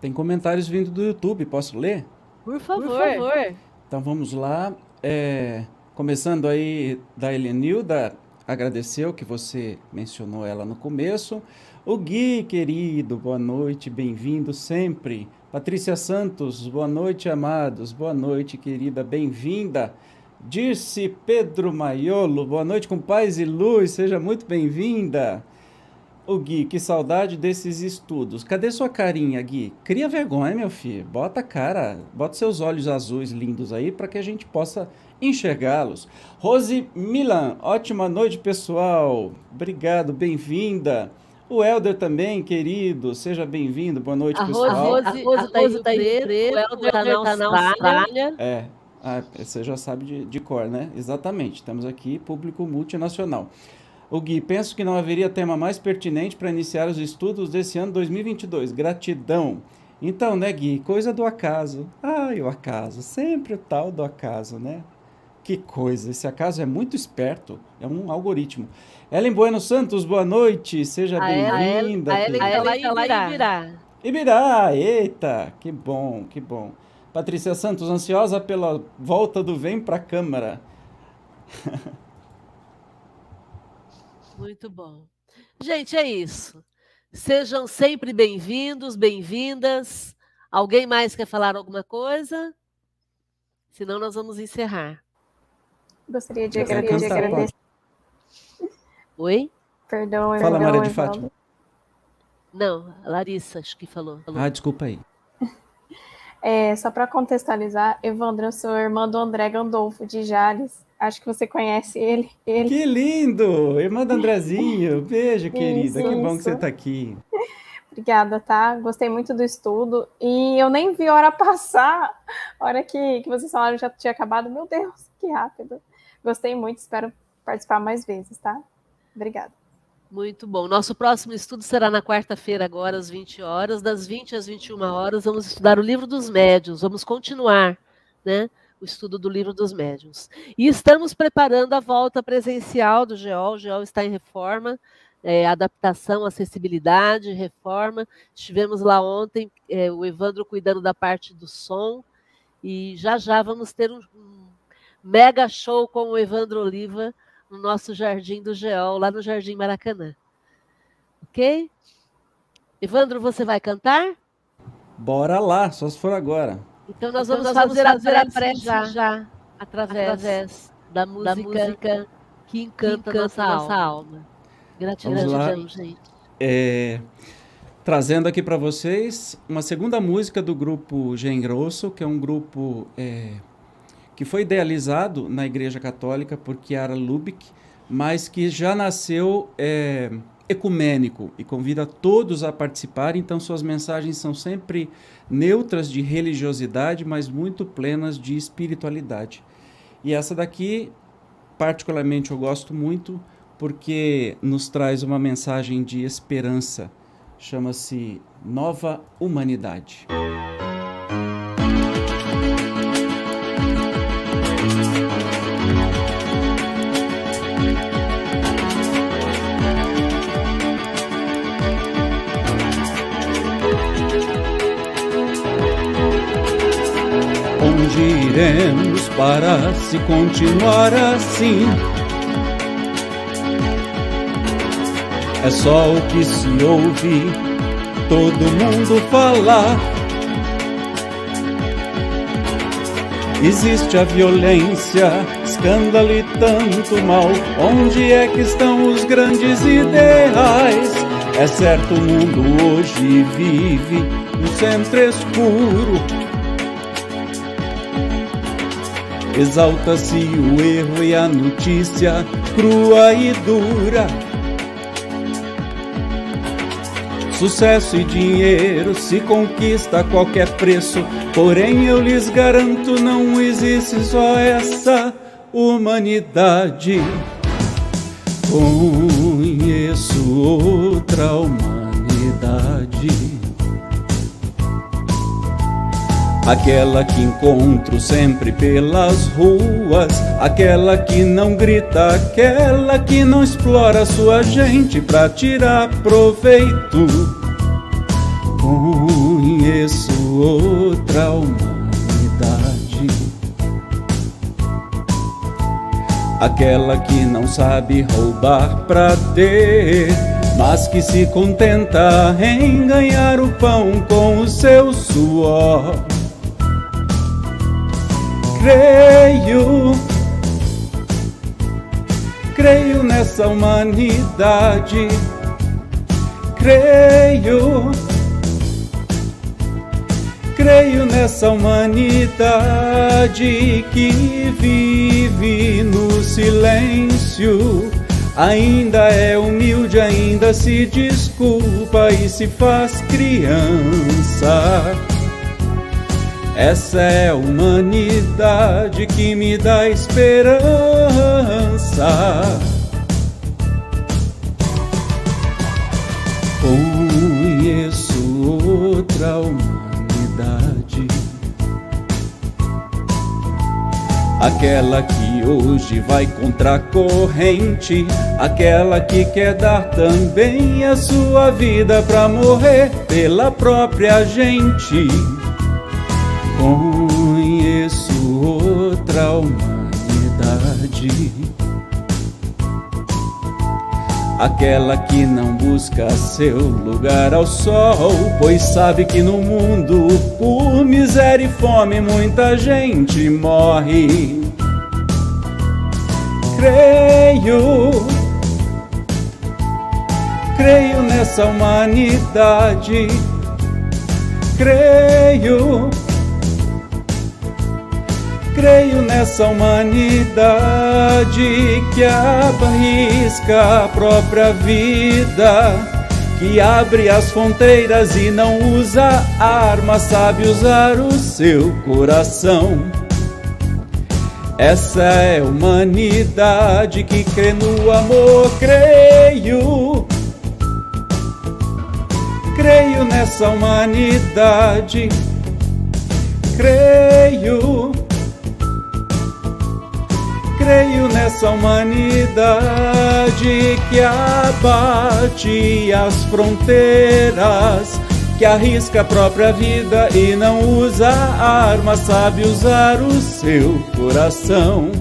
[SPEAKER 2] Tem comentários vindo do YouTube, posso ler?
[SPEAKER 1] Por favor. Por favor.
[SPEAKER 2] Então vamos lá. É, começando aí da Helenilda, agradeceu que você mencionou ela no começo. O Gui, querido, boa noite, bem-vindo sempre. Patrícia Santos, boa noite, amados. Boa noite, querida, bem-vinda. Dirce Pedro Maiolo, boa noite com paz e luz, seja muito bem-vinda. O Gui, que saudade desses estudos. Cadê sua carinha, Gui? Cria vergonha, meu filho. Bota a cara, bota seus olhos azuis lindos aí para que a gente possa enxergá-los. Rose Milan, ótima noite, pessoal. Obrigado, bem-vinda. O Helder também, querido, seja bem-vindo. Boa noite,
[SPEAKER 1] a
[SPEAKER 2] pessoal.
[SPEAKER 1] Rose, a Rose está em preto, o Helder está na, tá na Austrália.
[SPEAKER 2] É, ah, você já sabe de, de cor, né? Exatamente. Estamos aqui, público multinacional. O Gui, penso que não haveria tema mais pertinente para iniciar os estudos desse ano 2022. Gratidão. Então, né, Gui? Coisa do acaso. Ai, o acaso. Sempre o tal do acaso, né? Que coisa. Esse acaso é muito esperto. É um algoritmo. Ellen Bueno Santos, boa noite, seja bem-vinda.
[SPEAKER 1] A Ellen está lá em Ibirá.
[SPEAKER 2] Ibirá, eita, que bom, que bom. Patrícia Santos, ansiosa pela volta do Vem para a Câmara.
[SPEAKER 1] Muito bom. Gente, é isso. Sejam sempre bem-vindos, bem-vindas. Alguém mais quer falar alguma coisa? Senão nós vamos encerrar.
[SPEAKER 5] Gostaria de agradecer.
[SPEAKER 1] Oi?
[SPEAKER 5] Perdão,
[SPEAKER 2] Fala, Maria de Fátima.
[SPEAKER 1] Não, Larissa acho que falou. falou.
[SPEAKER 2] Ah, desculpa aí.
[SPEAKER 5] É, só para contextualizar, Evandro, eu sou irmã do André Gandolfo, de Jales. Acho que você conhece ele. ele.
[SPEAKER 2] Que lindo! Irmã do Andrezinho. Beijo, querida. Isso, que bom que você está aqui.
[SPEAKER 5] Obrigada, tá? Gostei muito do estudo. E eu nem vi a hora passar. A hora que, que vocês falaram já tinha acabado. Meu Deus, que rápido. Gostei muito, espero participar mais vezes, tá? Obrigada.
[SPEAKER 1] Muito bom. Nosso próximo estudo será na quarta-feira, agora, às 20 horas. Das 20 às 21 horas, vamos estudar o livro dos médios. Vamos continuar, né? O estudo do livro dos médios. E estamos preparando a volta presencial do GEOL. O GEOL está em reforma, é, adaptação, acessibilidade, reforma. Estivemos lá ontem, é, o Evandro cuidando da parte do som. E já já vamos ter um, um mega show com o Evandro Oliva no nosso Jardim do Geol, lá no Jardim Maracanã. Ok? Evandro, você vai cantar?
[SPEAKER 2] Bora lá, só se for agora.
[SPEAKER 1] Então nós vamos, então, nós fazer, vamos fazer, a prece já, já através, através da, música da, música que encanta, que encanta nossa, nossa alma. Gratidão, gente.
[SPEAKER 2] É, trazendo aqui para vocês uma segunda música do grupo Gen Grosso, que é um grupo é, que foi idealizado na Igreja Católica por Chiara Lubick, mas que já nasceu é, ecumênico e convida todos a participar. Então, suas mensagens são sempre neutras de religiosidade, mas muito plenas de espiritualidade. E essa daqui, particularmente, eu gosto muito porque nos traz uma mensagem de esperança. Chama-se Nova Humanidade. Iremos para se continuar assim? É só o que se ouve todo mundo falar. Existe a violência, escândalo e tanto mal. Onde é que estão os grandes ideais? É certo, o mundo hoje vive no centro escuro Exalta-se o erro e a notícia crua e dura. Sucesso e dinheiro se conquista a qualquer preço, porém eu lhes garanto não existe só essa humanidade. Conheço outra humanidade Aquela que encontro sempre pelas ruas, aquela que não grita, aquela que não explora sua gente pra tirar proveito. Conheço outra humanidade, aquela que não sabe roubar pra ter mas que se contenta em ganhar o pão com o seu suor creio, creio nessa humanidade, creio, creio nessa humanidade que vive no silêncio. Ainda é humilde, ainda se desculpa e se faz criança. Essa é a humanidade que me dá esperança. Conheço outra humanidade, aquela que hoje vai contra a corrente, aquela que quer dar também a sua vida para morrer pela própria gente conheço outra humanidade. Aquela que não busca seu lugar ao sol, pois sabe que no mundo, por miséria e fome, muita gente morre. Creio, creio nessa humanidade, creio Creio nessa humanidade que arrisca a própria vida, que abre as fronteiras e não usa armas, sabe usar o seu coração. Essa é a humanidade que crê no amor, creio. Creio nessa humanidade, creio creio nessa humanidade que abate as fronteiras, que arrisca a própria vida e não usa arma, sabe usar o seu coração.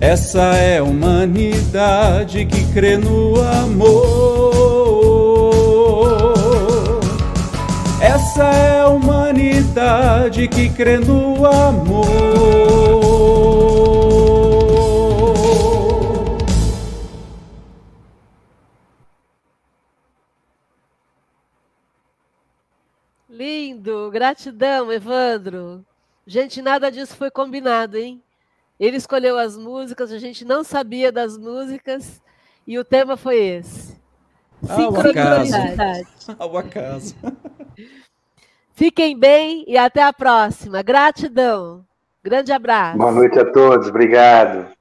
[SPEAKER 2] Essa é a humanidade que crê no amor. Essa é a humanidade que crê no amor.
[SPEAKER 1] Lindo, gratidão, Evandro. Gente, nada disso foi combinado, hein? Ele escolheu as músicas, a gente não sabia das músicas e o tema foi esse.
[SPEAKER 2] Sincronicidade. Ao acaso.
[SPEAKER 1] Fiquem bem e até a próxima. Gratidão. Grande abraço.
[SPEAKER 8] Boa noite a todos. Obrigado.